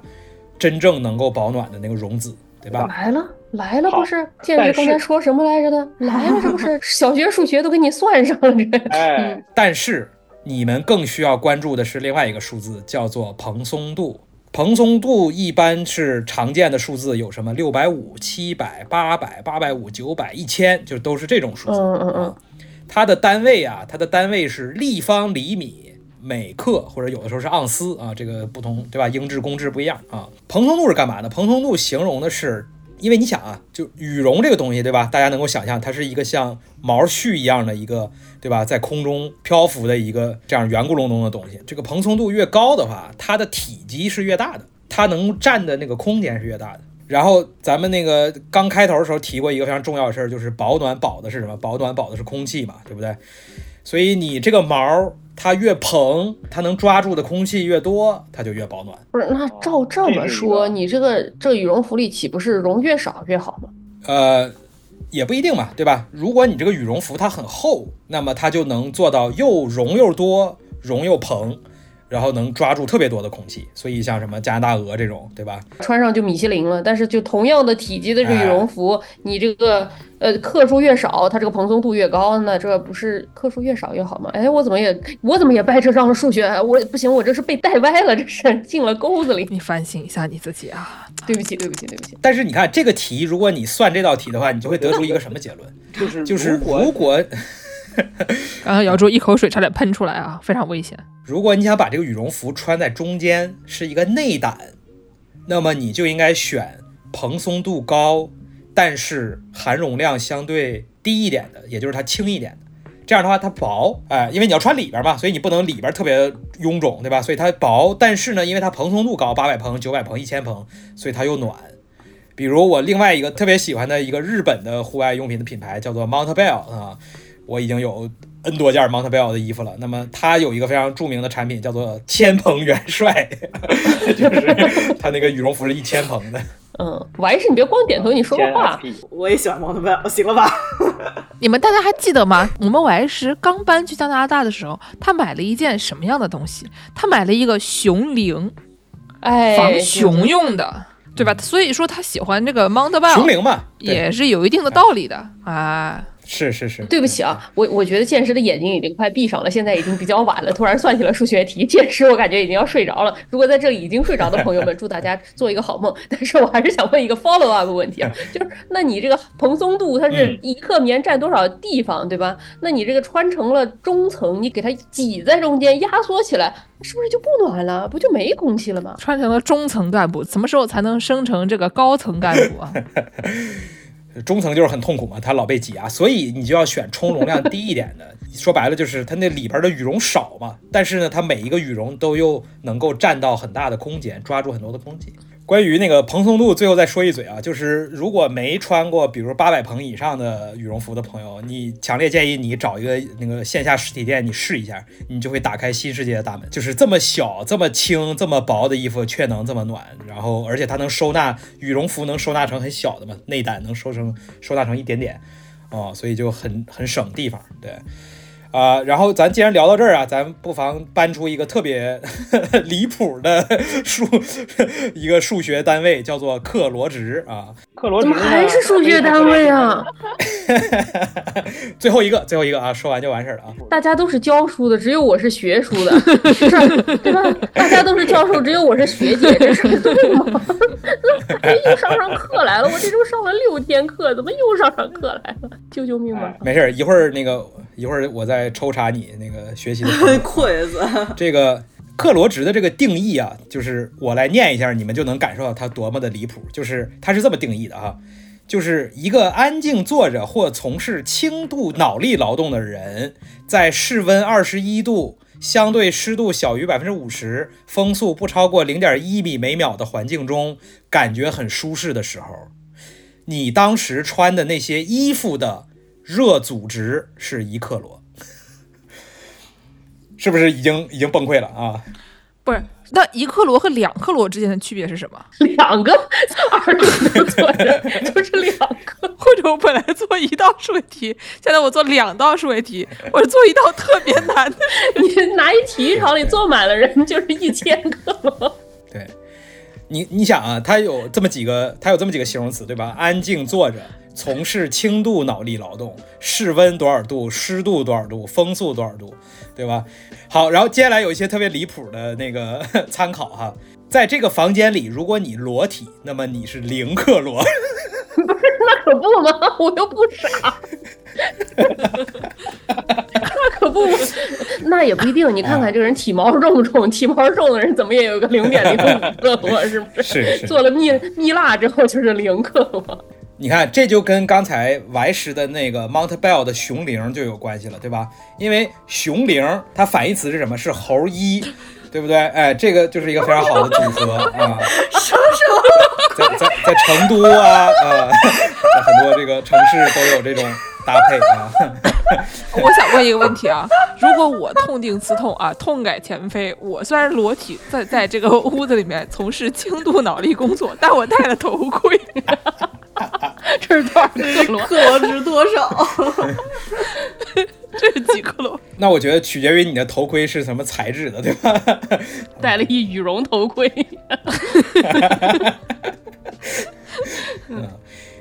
真正能够保暖的那个绒子，对吧？来了来了，不是？建师但刚才说什么来着的？来了，这不是小学数学都给你算上了这。哎，但是你们更需要关注的是另外一个数字，叫做蓬松度。蓬松度一般是常见的数字有什么六百五、七百、八百、八百五、九百、一千，就都是这种数字。嗯嗯嗯啊，它的单位啊，它的单位是立方厘米每克，或者有的时候是盎司啊，这个不同，对吧？英制、公制不一样啊。蓬松度是干嘛的？蓬松度形容的是，因为你想啊，就羽绒这个东西，对吧？大家能够想象，它是一个像毛絮一样的一个，对吧？在空中漂浮的一个这样圆咕隆咚的东西。这个蓬松度越高的话，它的体积是越大的，它能占的那个空间是越大的。然后咱们那个刚开头的时候提过一个非常重要的事儿，就是保暖保的是什么？保暖保的是空气嘛，对不对？所以你这个毛它越蓬，它能抓住的空气越多，它就越保暖。不是，那照这么说，个你这个这羽绒服里岂不是绒越少越好吗？呃，也不一定嘛，对吧？如果你这个羽绒服它很厚，那么它就能做到又绒又多，绒又蓬，然后能抓住特别多的空气。所以像什么加拿大鹅这种，对吧？穿上就米其林了。但是就同样的体积的这羽哎绒服，你这个呃克数越少，它这个蓬松度越高，那这不是克数越少越好吗？哎，我怎么也我怎么也掰扯上了数学？我不行，我这是被带歪了，这是进了沟子里。你反省一下你自己啊！对不起，对不起，对不起。但是你看这个题，如果你算这道题的话，你就会得出一个什么结论？就是就是如果如果 刚刚姚柱一口水差点喷出来啊，非常危险。如果你想把这个羽绒服穿在中间是一个内胆，那么你就应该选蓬松度高，但是含绒量相对低一点的，也就是它轻一点的。这样的话它薄，哎，因为你要穿里边嘛，所以你不能里边特别臃肿，对吧？所以它薄，但是呢，因为它蓬松度高，八百蓬、九百蓬、一千蓬，所以它又暖。比如我另外一个特别喜欢的一个日本的户外用品的品牌叫做 Mount Bell 啊，我已经有 N 多件 Montbell 的衣服了。那么他有一个非常著名的产品叫做千蓬元帅，就是他那个羽绒服是一千蓬的。嗯，我还是你别光点头，你说个话。我也喜欢 Montbell，行了吧？你们大家还记得吗？我们 Y 十刚搬去加拿大的时候，他买了一件什么样的东西？他买了一个熊铃，哎，防熊用的，对吧？所以说他喜欢这个 Mount 熊 Bell 铃嘛，也是有一定的道理的啊。是是是。对不起啊，我我觉得剑师的眼睛已经快闭上了，现在已经比较晚了，突然算起了数学题，剑师我感觉已经要睡着了。如果在这里已经睡着的朋友们，祝大家做一个好梦。但是我还是想问一个 follow up 问题啊，就是那你这个蓬松度它是嗯一克棉占多少地方，对吧？那你这个穿成了中层，你给它挤在中间压缩起来，是不是就不暖了？不就没空气了吗？穿成了中层干部，什么时候才能升成这个高层干部啊？中层就是很痛苦嘛，它老被挤压，所以你就要选充容量低一点的。说白了就是它那里边的羽绒少嘛，但是呢，它每一个羽绒都又能够占到很大的空间，抓住很多的空气。关于那个蓬松度，最后再说一嘴啊，就是如果没穿过，比如八百蓬以上的羽绒服的朋友，你强烈建议你找一个那个线下实体店，你试一下，你就会打开新世界的大门。就是这么小、这么轻、这么薄的衣服，却能这么暖，然后而且它能收纳羽绒服，能收纳成很小的嘛，内胆能收成收纳成一点点，哦，所以就很很省地方，对。啊、然后咱既然聊到这儿啊，咱不妨搬出一个特别 离谱的数一个数学单位，叫做克罗值啊。克罗值怎么还是数学单位啊？最后一个，最后一个啊，说完就完事儿了啊。大家都是教书的，只有我是学书的，是吧？对吧？大家都是教授，只有我是学姐，这是对吗？怎么又上上课来了？我这周上了六天课，怎么又上上课来了？救救命吧！没事儿，一会儿那个一会儿我再抽查你那个学习的 quiz，这个克罗值的这个定义啊，就是我来念一下，你们就能感受到它多么的离谱。就是它是这么定义的啊，就是一个安静坐着或从事轻度脑力劳动的人，在室温二十一度、相对湿度小于百分之五十、风速不超过零点一米每秒的环境中，感觉很舒适的时候，你当时穿的那些衣服的热阻值是一克罗。是不是已经已经崩溃了啊？不是，那一克罗和两克罗之间的区别是什么？两个 二度做人就是两个，或者我本来做一道数学题，现在我做两道数学题，或者做一道特别难的。你拿一体育场里坐满了人就是一千克罗。对，你你想啊，它有这么几个，它有这么几个形容词，对吧？安静坐着，从事轻度脑力劳动，室温多少度，湿度多少度，风速多少度，对吧？好，然后接下来有一些特别离谱的那个 参考哈，在这个房间里，如果你裸体，那么你是零克罗。那可不吗？我又不傻。那可不，那也不一定。你看看这个人体毛重不重？体毛重的人怎么也有个零点零五克罗，是不是？是是。做了蜜蜜蜡之后就是零克罗。你看，这就跟刚才 Y 师的那个 Mount Bell 的熊铃就有关系了，对吧？因为熊铃它反义词是什么？是猴一，对不对？哎，这个就是一个非常好的组合啊。什么什么？在在在成都啊，啊，在很多这个城市都有这种搭配啊。我想问一个问题啊，如果我痛定思痛啊，痛改前非，我虽然裸体在在这个屋子里面从事轻度脑力工作，但我戴了头盔，这是多少克罗？克罗值多少？这是几克罗？那我觉得取决于你的头盔是什么材质的，对吧？戴了一羽绒头盔。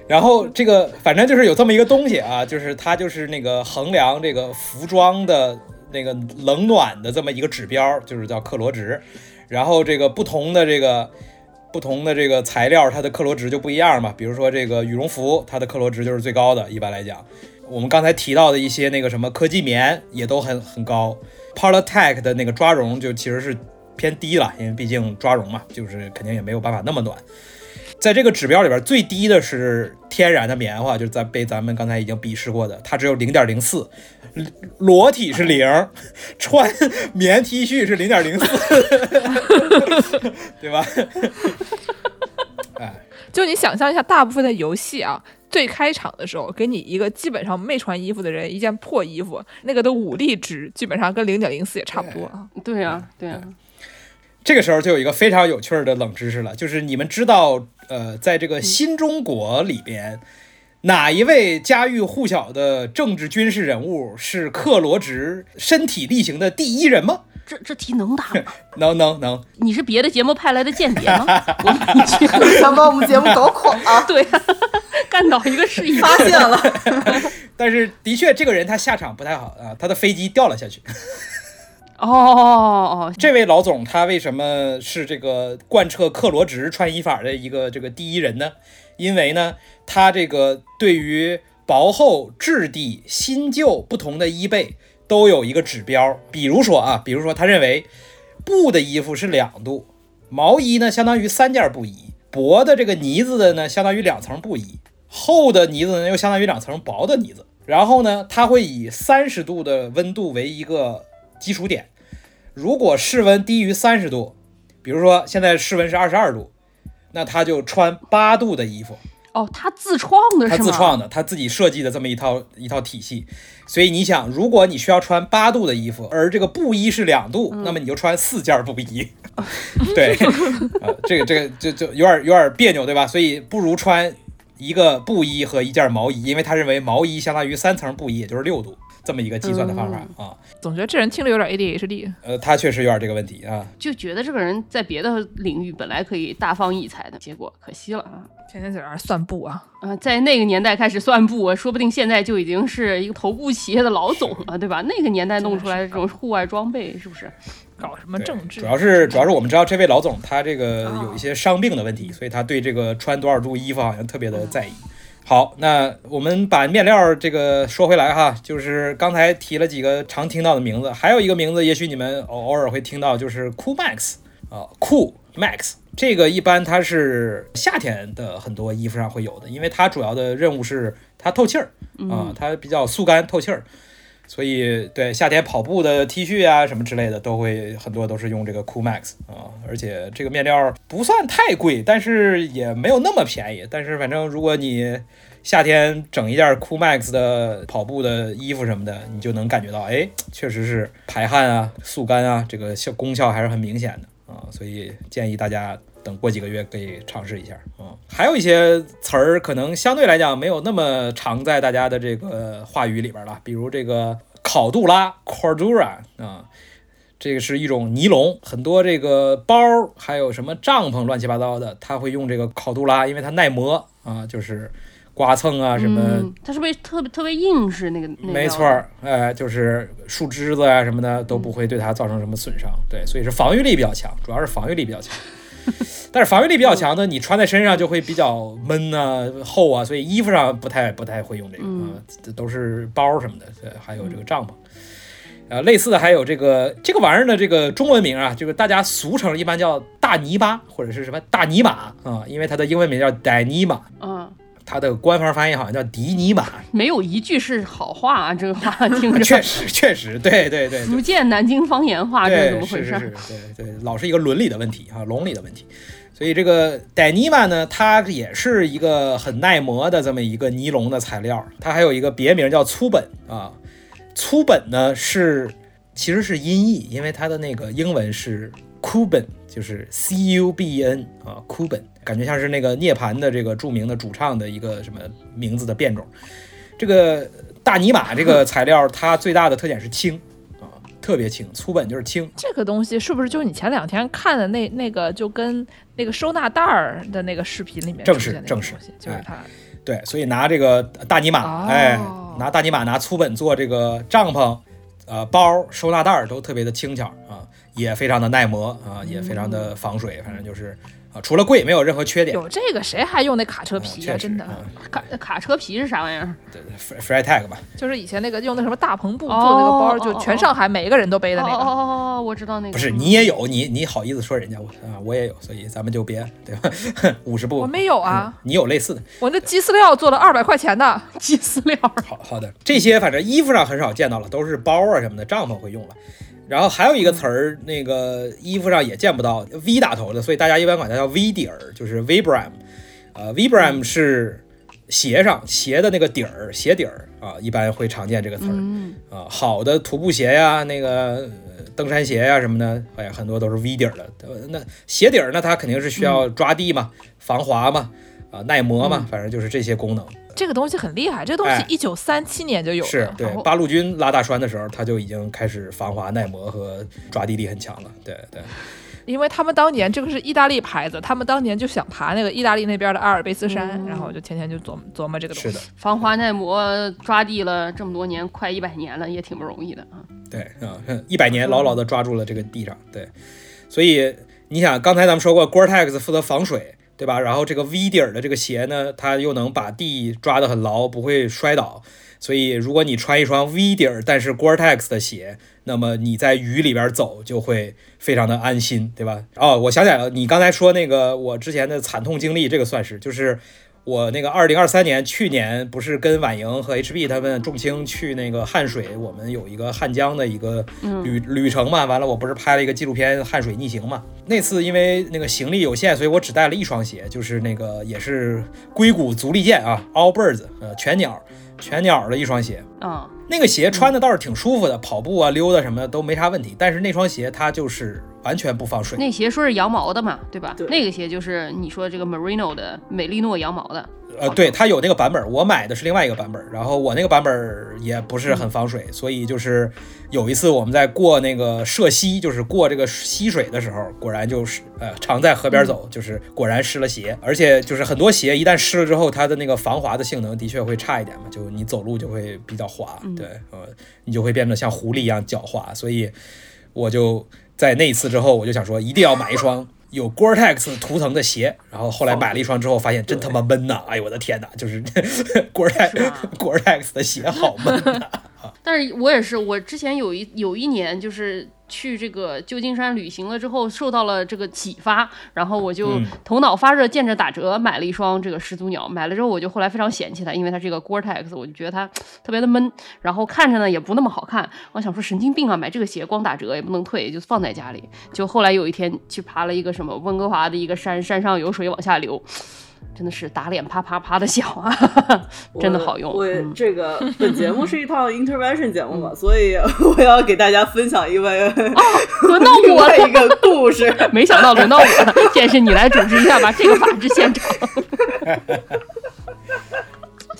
然后这个反正就是有这么一个东西啊，就是它就是那个衡量这个服装的那个冷暖的这么一个指标，就是叫克罗值。然后这个不同的这个不同的这个材料，它的克罗值就不一样嘛。比如说这个羽绒服，它的克罗值就是最高的，一般来讲。我们刚才提到的一些那个什么科技棉也都很很高 p o l a t e c 的那个抓绒就其实是偏低了，因为毕竟抓绒嘛，就是肯定也没有办法那么暖。在这个指标里边，最低的是天然的棉花，就是在被咱们刚才已经鄙视过的，它只有零点零四，裸体是零，穿棉 T 恤是零点零四，对吧？哎，就你想象一下，大部分的游戏啊。最开场的时候，给你一个基本上没穿衣服的人一件破衣服，那个的武力值基本上跟零点零四也差不多啊。对呀，对呀。这个时候就有一个非常有趣的冷知识了，就是你们知道，呃，在这个新中国里边，哪一位家喻户晓的政治军事人物是克罗值身体力行的第一人吗？这这题能答吗？能能能！你是别的节目派来的间谍吗？想把我们节目搞垮 啊！对，干倒一个是一发现了。但是的确，这个人他下场不太好啊，他的飞机掉了下去。哦哦哦，这位老总他为什么是这个贯彻克罗值穿衣法的一个这个第一人呢？因为呢，他这个对于薄厚、质地、新旧不同的衣被。都有一个指标，比如说啊，比如说他认为布的衣服是两度，毛衣呢相当于三件布衣，薄的这个呢子的呢相当于两层布衣，厚的呢子呢又相当于两层薄的呢子。然后呢，他会以三十度的温度为一个基础点，如果室温低于三十度，比如说现在室温是二十二度，那他就穿八度的衣服。哦，他自创的，他自创的，他自己设计的这么一套一套体系。所以你想，如果你需要穿八度的衣服，而这个布衣是两度，那么你就穿四件布衣。对，啊，这个这个就就有点有点别扭，对吧？所以不如穿一个布衣和一件毛衣，因为他认为毛衣相当于三层布衣，也就是六度。这么一个计算的方法啊，总觉得这人听着有点 ADHD。呃，他确实有点这个问题啊，就觉得这个人在别的领域本来可以大放异彩的，结果可惜了啊，天天在那儿算布啊。啊，在那个年代开始算布，说不定现在就已经是一个头部企业的老总了，对吧？那个年代弄出来的这种户外装备，是不是？搞什么政治？主要是主要是我们知道这位老总他这个有一些伤病的问题，所以他对这个穿多少度衣服好像特别的在意。好，那我们把面料这个说回来哈，就是刚才提了几个常听到的名字，还有一个名字，也许你们偶尔会听到，就是 Cool Max 啊，Cool Max 这个一般它是夏天的很多衣服上会有的，因为它主要的任务是它透气儿啊，它比较速干透气儿。所以，对夏天跑步的 T 恤啊，什么之类的，都会很多都是用这个 Cool Max 啊，而且这个面料不算太贵，但是也没有那么便宜。但是反正如果你夏天整一件 Cool Max 的跑步的衣服什么的，你就能感觉到，哎，确实是排汗啊、速干啊，这个效功效还是很明显的啊。所以建议大家等过几个月可以尝试一下啊。还有一些词儿可能相对来讲没有那么常在大家的这个话语里边了，比如这个考杜拉 （Cordura） 啊。这个是一种尼龙，很多这个包还有什么帐篷乱七八糟的，它会用这个考杜拉，因为它耐磨啊，就是刮蹭啊什么。它是不是特别特别硬实那个？没错儿，哎，就是树枝子啊什么的都不会对它造成什么损伤，对，所以是防御力比较强，主要是防御力比较强。但是防御力比较强的，你穿在身上就会比较闷啊、厚啊，所以衣服上不太不太会用这个啊，这都是包什么的，对，还有这个帐篷。呃，类似的还有这个这个玩意儿的这个中文名啊，就是大家俗称一般叫大泥巴或者是什么大泥马啊，因为它的英文名叫 Danima，嗯，它的官方翻译好像叫迪尼玛，没有一句是好话啊，这个话听着 确实确实，对对对，福建南京方言话，这是怎么回事？对对，老是一个伦理的问题啊，伦理的问题。所以这个 Danima 呢，它也是一个很耐磨的这么一个尼龙的材料，它还有一个别名叫粗本啊。粗本呢是其实是音译，因为它的那个英文是 Cuban，就是 C U B E N 啊，Cuban，感觉像是那个涅槃的这个著名的主唱的一个什么名字的变种。这个大尼玛这个材料，它最大的特点是轻，特别轻。粗本就是轻。这个东西是不是就是你前两天看的那那个就跟那个收纳袋儿的那个视频里面正是正是就是它。对，所以拿这个大尼玛，哎，拿大尼玛拿粗本做这个帐篷、呃包、收纳袋儿都特别的轻巧啊，也非常的耐磨啊，也非常的防水，反正就是。啊，除了贵，没有任何缺点。有这个，谁还用那卡车皮啊？真的，卡卡车皮是啥玩意儿？对，Freitag 吧，就是以前那个用那什么大篷布做那个包，就全上海每一个人都背的那个。哦哦哦，我知道那个。不是你也有，你你好意思说人家我啊？我也有，所以咱们就别对吧？五十步，我没有啊。你有类似的？我那鸡饲料做了二百块钱的鸡饲料。好好的，这些反正衣服上很少见到了，都是包啊什么的，帐篷会用了。然后还有一个词儿，那个衣服上也见不到 V 打头的，所以大家一般管它叫 V 底儿，就是 Vibram。呃，Vibram 是鞋上鞋的那个底儿，鞋底儿啊，一般会常见这个词儿啊。好的徒步鞋呀，那个登山鞋呀什么的，哎，很多都是 V 底儿的。那鞋底儿呢，它肯定是需要抓地嘛，防滑嘛，啊，耐磨嘛，反正就是这些功能。这个东西很厉害，这个东西一九三七年就有了。是对八路军拉大栓的时候，它就已经开始防滑耐磨和抓地力很强了。对对，因为他们当年这个是意大利牌子，他们当年就想爬那个意大利那边的阿尔卑斯山，然后就天天就琢磨琢磨这个东西。是的，防滑耐磨抓地了这么多年，快一百年了，也挺不容易的啊。对啊，一百年牢牢的抓住了这个地上。对，所以你想，刚才咱们说过，Gore-Tex 负责防水。对吧？然后这个 V 底儿的这个鞋呢，它又能把地抓得很牢，不会摔倒。所以如果你穿一双 V 底儿但是 Gore-Tex 的鞋，那么你在雨里边走就会非常的安心，对吧？哦，我想起来了，你刚才说那个我之前的惨痛经历，这个算是就是。我那个二零二三年去年不是跟婉莹和 HB 他们众卿去那个汉水，我们有一个汉江的一个旅旅程嘛。完了，我不是拍了一个纪录片《汉水逆行》嘛。那次因为那个行李有限，所以我只带了一双鞋，就是那个也是硅谷足力健啊，All Birds，呃，全鸟，全鸟的一双鞋。啊，那个鞋穿的倒是挺舒服的，跑步啊、溜达什么的都没啥问题。但是那双鞋它就是完全不防水。那鞋说是羊毛的嘛，对吧？对，那个鞋就是你说这个 Merino 的美利诺羊毛的。呃，对，它有那个版本，我买的是另外一个版本，然后我那个版本也不是很防水，所以就是有一次我们在过那个涉溪，就是过这个溪水的时候，果然就是呃常在河边走，就是果然湿了鞋，而且就是很多鞋一旦湿了之后，它的那个防滑的性能的确会差一点嘛，就你走路就会比较滑，对，呃，你就会变得像狐狸一样狡猾，所以我就在那一次之后，我就想说一定要买一双。有 Gore-Tex 图腾的鞋，然后后来买了一双之后，发现真他妈闷呐！哎呦我的天呐，就是 Gore-Tex Gore-Tex 的鞋好闷呐！但是我也是，我之前有一有一年就是。去这个旧金山旅行了之后，受到了这个启发，然后我就头脑发热，见着打折买了一双这个始祖鸟。买了之后，我就后来非常嫌弃它，因为它是个 Gore-Tex，我就觉得它特别的闷，然后看着呢也不那么好看。我想说神经病啊，买这个鞋光打折也不能退，就放在家里。就后来有一天去爬了一个什么温哥华的一个山，山上有水往下流。真的是打脸啪啪啪的响啊，真的好用。我嗯这个 本节目是一套 intervention 节目嘛，所以我要给大家分享一位轮到我了，外一个故事。没想到轮到我了，剑士你来主持一下吧，这个法制现场。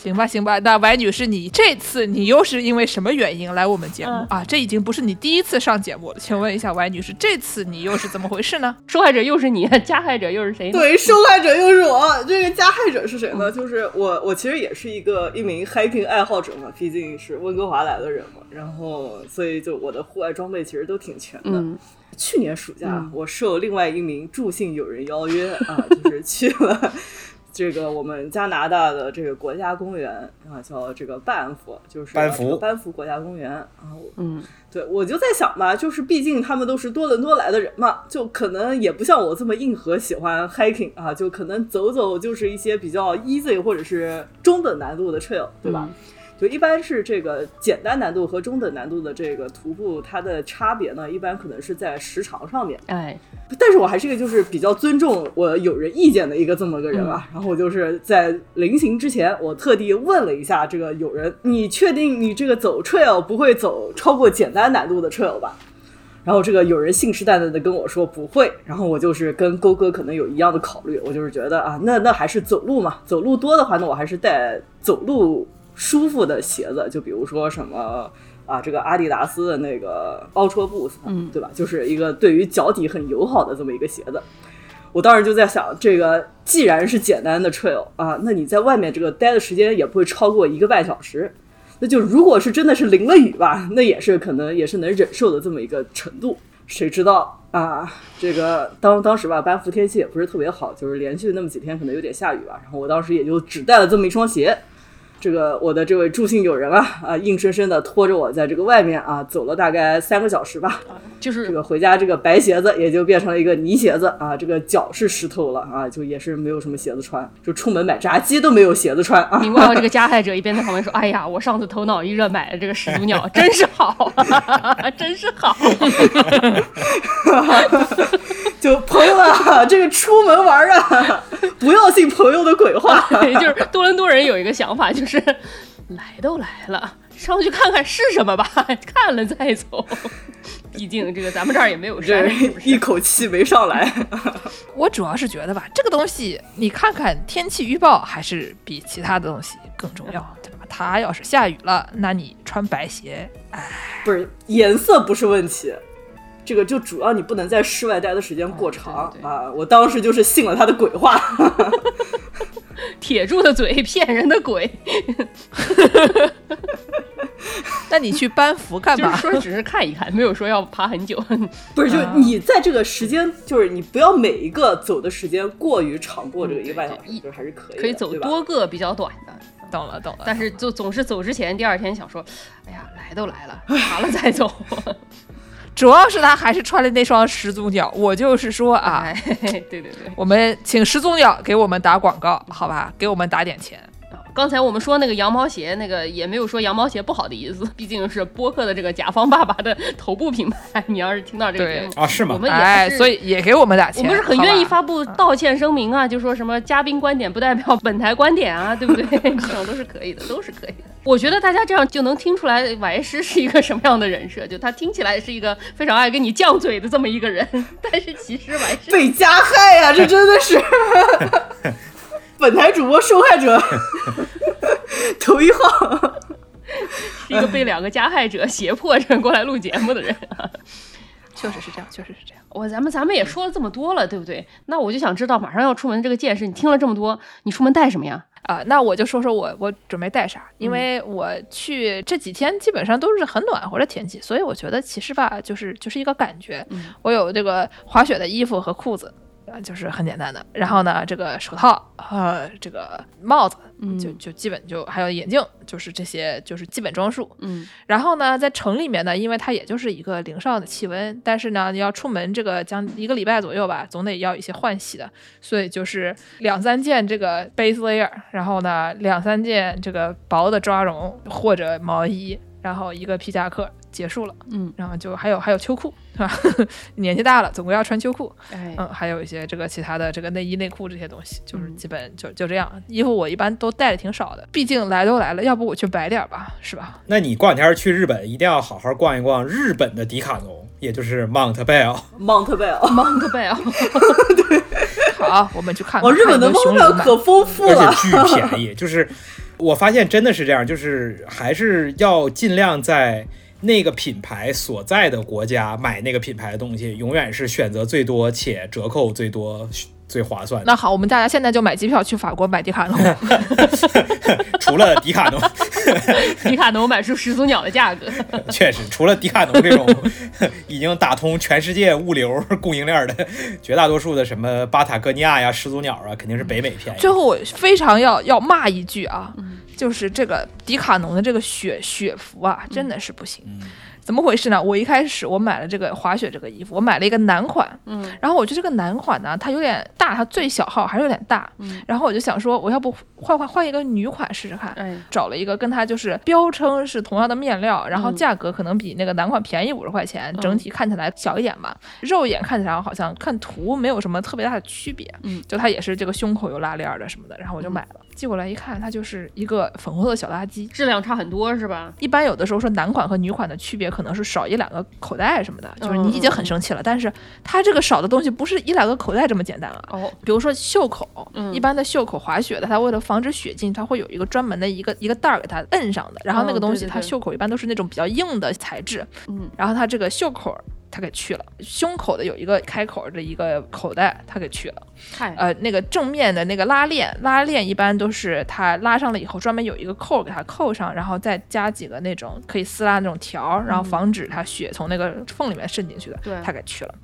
行吧，行吧，那歪女士，你这次你又是因为什么原因来我们节目、嗯啊？这已经不是你第一次上节目了，请问一下歪女士，这次你又是怎么回事呢？受害者又是你，加害者又是谁呢？对，受害者又是我，这个加害者是谁呢？就是我，我其实也是一个一名 hiking 爱好者嘛，毕竟是温哥华来的人嘛，然后所以就我的户外装备其实都挺全的。嗯，去年暑假，嗯我受另外一名助兴友人邀约啊，就是去了这个我们加拿大的这个国家公园啊，叫这个班夫，就是班夫班夫国家公园啊。我嗯，对，我就在想吧，就是毕竟他们都是多伦多来的人嘛，就可能也不像我这么硬核喜欢 hiking 啊，就可能走走就是一些比较 easy 或者是中等难度的 trail，对吧？就一般是这个简单难度和中等难度的这个徒步，它的差别呢，一般可能是在时长上面。哎，但是我还是一个就是比较尊重我友人意见的一个这么个人啊。然后我就是在临行之前，我特地问了一下这个友人：“你确定你这个走 trail 不会走超过简单难度的 trail 吧？”然后这个有人信誓旦旦的跟我说不会。然后我就是跟勾哥可能有一样的考虑，我就是觉得啊，那那还是走路嘛，走路多的话，那我还是带走路舒服的鞋子，就比如说什么。啊，这个阿迪达斯的那个 Ultra Boost，嗯对吧？就是一个对于脚底很友好的这么一个鞋子。我当时就在想，这个既然是简单的 trail 啊，那你在外面这个待的时间也不会超过一个半小时。那就如果是真的是淋了雨吧，那也是可能也是能忍受的这么一个程度。谁知道啊？这个当当时吧，班夫天气也不是特别好，就是连续那么几天可能有点下雨吧。然后我当时也就只带了这么一双鞋。这个我的这位助兴友人啊啊，硬生生的拖着我在这个外面啊走了大概三个小时吧。就是这个回家这个白鞋子也就变成了一个泥鞋子啊，这个脚是湿透了啊，就也是没有什么鞋子穿，就出门买炸鸡都没有鞋子穿啊。明白这个加害者一边在旁边说：“哎呀，我上次头脑一热买了这个始祖鸟，真是好，真是好。就朋友啊，这个出门玩啊，不要信朋友的鬼话。对，就是多伦多人有一个想法，就是来都来了，上去看看是什么吧，看了再走。毕竟这个咱们这儿也没有这山，一口气没上来，我主要是觉得吧，这个东西你看看天气预报还是比其他的东西更重要，对吧？它要是下雨了，那你穿白鞋，不是颜色不是问题，这个就主要你不能在室外待的时间过长、对对对啊。我当时就是信了他的鬼话。铁柱的嘴骗人的鬼，那你去班服干就是嘛？说只是看一看，没有说要爬很久。不是，就你在这个时间，就是你不要每一个走的时间过于长过这个嗯一个半小时，就还是可以，可以走多个比较短的，懂了，懂了。但是就总是走之前，第二天想说，哎呀，来都来了，爬了再走。主要是他还是穿了那双始祖鸟，我就是说啊，哎，对对对。我们请始祖鸟给我们打广告，好吧，给我们打点钱。刚才我们说那个羊毛鞋，那个也没有说羊毛鞋不好的意思，毕竟是播客的这个甲方爸爸的头部品牌。你要是听到这个节目，啊，是吗我？们也哎，所以也给我们打钱。我们是很愿意发布道歉声明啊，就说什么嘉宾观点不代表本台观点啊，对不对？这种都是可以的，都是可以的。我觉得大家这样就能听出来歪师是一个什么样的人设，就他听起来是一个非常爱跟你犟嘴的这么一个人，但是其实歪师被加害呀、这真的是 本台主播受害者头一号。是一个被两个加害者胁迫着过来录节目的人。确实是这样，确实是这样。我咱们咱们也说了这么多了，对不对？那我就想知道，马上要出门这个件事，你听了这么多，你出门带什么呀？啊，那我就说说我我准备带啥，嗯因为我去这几天基本上都是很暖和的天气，所以我觉得其实吧，就是就是一个感觉。嗯我有这个滑雪的衣服和裤子，啊，就是很简单的。然后呢，这个手套和这个帽子，嗯就就基本就还有眼镜，就是这些就是基本装束。嗯然后呢，在城里面呢，因为它也就是一个零上的气温，但是呢，你要出门这个将一个礼拜左右吧，总得要一些换洗的，所以就是两三件这个 base layer，然后呢，两三件这个薄的抓绒或者毛衣。然后一个皮夹克，结束了，嗯，然后就还有还有秋裤是吧？年纪大了，总归要穿秋裤，哎，嗯，还有一些这个其他的这个内衣内裤这些东西，就是嗯基本就就这样。衣服我一般都带的挺少的，毕竟来都来了，要不我去摆点儿吧，是吧？那你过两天去日本，一定要好好逛一逛日本的迪卡侬，也就是 Mount Bell。Mount Bell，Mount Bell，对好，我们去看看。哦，日本的看有 Mount Bell 可丰富了而了。且巨便宜。就是我发现真的是这样，就是还是要尽量在那个品牌所在的国家买那个品牌的东西，永远是选择最多且折扣最多、最划算的。那好，我们大家现在就买机票去法国买迪卡侬。除了迪卡侬，迪卡侬买出始祖鸟的价格，确实，除了迪卡侬这种已经打通全世界物流供应链的，绝大多数的什么巴塔哥尼亚呀、始祖鸟啊，肯定是北美便宜。最后我非常要要骂一句啊，就是这个迪卡侬的这个雪雪服啊，真的是不行。嗯怎么回事呢？我一开始我买了这个滑雪这个衣服，我买了一个男款，嗯，然后我觉得这个男款呢，它有点大，它最小号还是有点大，嗯。然后我就想说，我要不换换换一个女款试试看，哎，找了一个跟它就是标称是同样的面料，然后嗯。价格可能比那个男款便宜五十块钱，整体看起来小一点吧，肉眼看起来好像看图没有什么特别大的区别，嗯，就它也是这个胸口有拉链儿的什么的，然后我就买了，寄过来一看，它就是一个粉红色的小垃圾。质量差很多是吧？一般有的时候说男款和女款的区别可能是少一两个口袋什么的，就是你已经很生气了，但是它这个少的东西不是一两个口袋这么简单了。哦，比如说袖口，嗯一般的袖口滑雪的，它为了防止雪进，它会有一个专门的一个一个袋儿给它摁上的。然后那个东西，它袖口一般都是那种比较硬的材质，嗯，然后它这个袖口它给去了，胸口的有一个开口的一个口袋，他给去了。嗨，呃，那个正面的那个拉链，拉链一般都是它拉上了以后，专门有一个扣儿给它扣上，然后再加几个那种可以撕拉那种条儿，然后防止它血从那个缝里面渗进去的，对它给去了。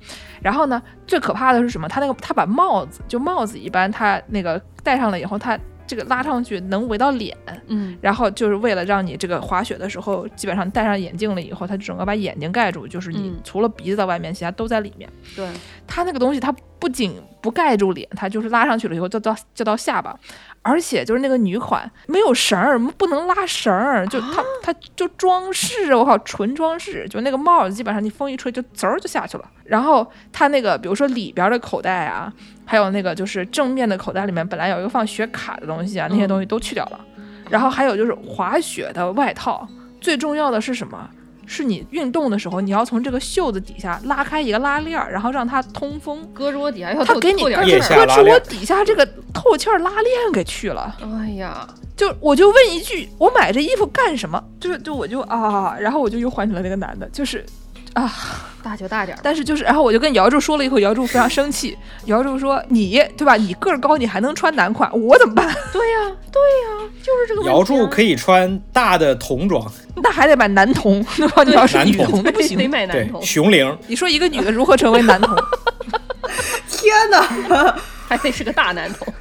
然后呢，最可怕的是什么？他那个他把帽子，就帽子一般他那个戴上了以后，它这个拉上去能围到脸，嗯，然后就是为了让你这个滑雪的时候，基本上戴上眼镜了以后，它整个把眼睛盖住，就是你嗯。除了鼻子在外面，其他都在里面。对，它那个东西，它不仅不盖住脸，它就是拉上去了以后就到就到下巴，而且就是那个女款没有绳儿，不能拉绳儿，就它它就装饰，我靠，纯装饰，就那个帽子基本上你风一吹就滋儿就下去了。然后它那个比如说里边的口袋啊，还有那个就是正面的口袋里面本来有一个放雪卡的东西啊，那些东西都去掉了。然后还有就是滑雪的外套，最重要的是什么？是你运动的时候，你要从这个袖子底下拉开一个拉链儿，然后让它通风。胳肢窝底下要透它给你透点腋气儿。下拉链胳肢窝底下这个透气儿拉链给去了。哎呀，就我就问一句，我买这衣服干什么？就是就我就啊，然后我就又唤起了那个男的，就是啊，大就大点儿，但是就是，然后我就跟姚柱说了以后，姚柱非常生气。姚柱说：“你对吧？你个儿高，你还能穿男款，我怎么办？对呀，对呀，就是这个。姚柱可以穿大的童装，那还得买男童，对吧？你要是女男童童，那不行。得买男童，熊玲，你说一个女的如何成为男童？天哪！还得是个大男童。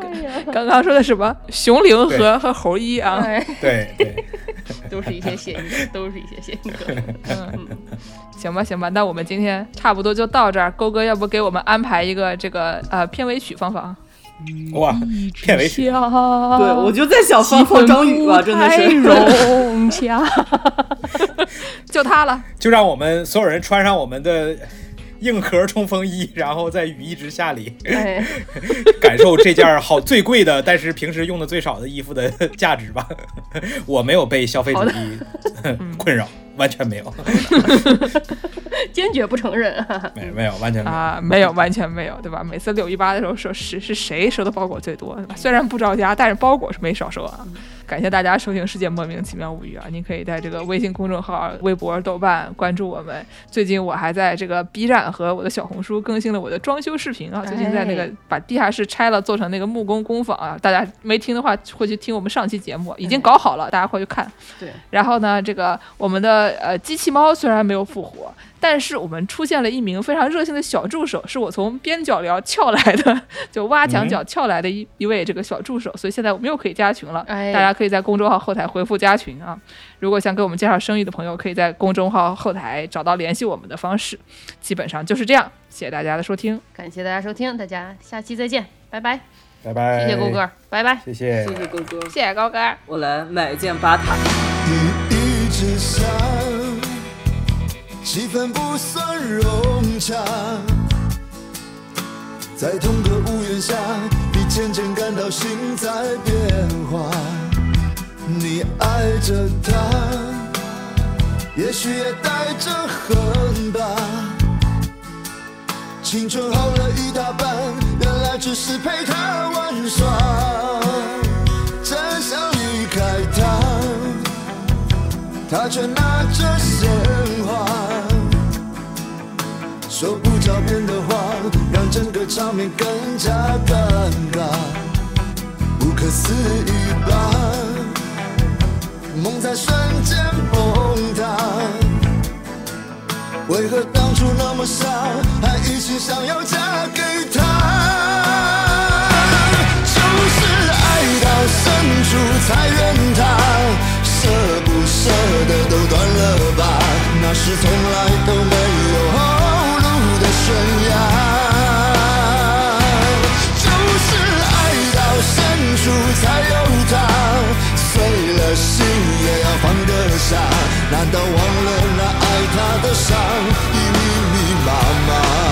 哎呀，刚刚说的什么？熊玲和和猴一啊？对，对对，都是一些谐音梗，都是一些谐音梗。嗯，行吧，行吧，那我们今天差不多就到这儿。勾哥，要不给我们安排一个这个呃片尾曲放放？哇，片尾曲对，对，我就在想放放张宇吧，真的是。融洽。就他了。就让我们所有人穿上我们的硬壳冲锋衣，然后在雨一直下里，哎，感受这件好最贵的，但是平时用的最少的衣服的价值吧。我没有被消费主义困扰，完全没有，坚决不承认。没没有，完全没有。啊，没有，完全没有，对吧？每次六一八的时候说是是谁收的包裹最多，对吧？虽然不着家，但是包裹是没少收啊。感谢大家收听《世界莫名其妙物语》啊！您可以在这个微信公众号、微博、豆瓣关注我们。最近我还在这个 B 站和我的小红书更新了我的装修视频啊！最近在那个哎把地下室拆了，做成那个木工工坊啊！大家没听的话，会去听我们上期节目，已经搞好了，大家快去看。对，然后呢，这个我们的呃机器猫虽然没有复活，但是我们出现了一名非常热心的小助手，是我从边角聊撬来的，就挖墙角撬来的一、一位这个小助手，所以现在我们又可以加群了。哎大家可以在公众号后台回复加群啊。如果想给我们介绍生意的朋友，可以在公众号后台找到联系我们的方式。基本上就是这样，谢谢大家的收听。感谢大家收听，大家下期再见，拜拜。拜拜，谢谢郭哥，拜拜。谢谢，谢谢郭哥，谢谢高哥。我来买一件巴塔。一直想，气氛不算融洽，在同个屋檐下，你渐渐感到心在变化。你爱着他，也许也带着恨吧。青春耗了一大半，原来只是陪他玩耍，他却拿着鲜花，说不着边的话，让整个场面更加尴尬，不可思议吧？梦在瞬间崩塌，为何当初那么傻，还一心想要嫁给他？就是爱到深处才怨。都断了吧，那是从来都没有后路的悬崖。就是爱到深处才有他，碎了心也要放得下。难道忘了那爱他的伤已密密麻麻？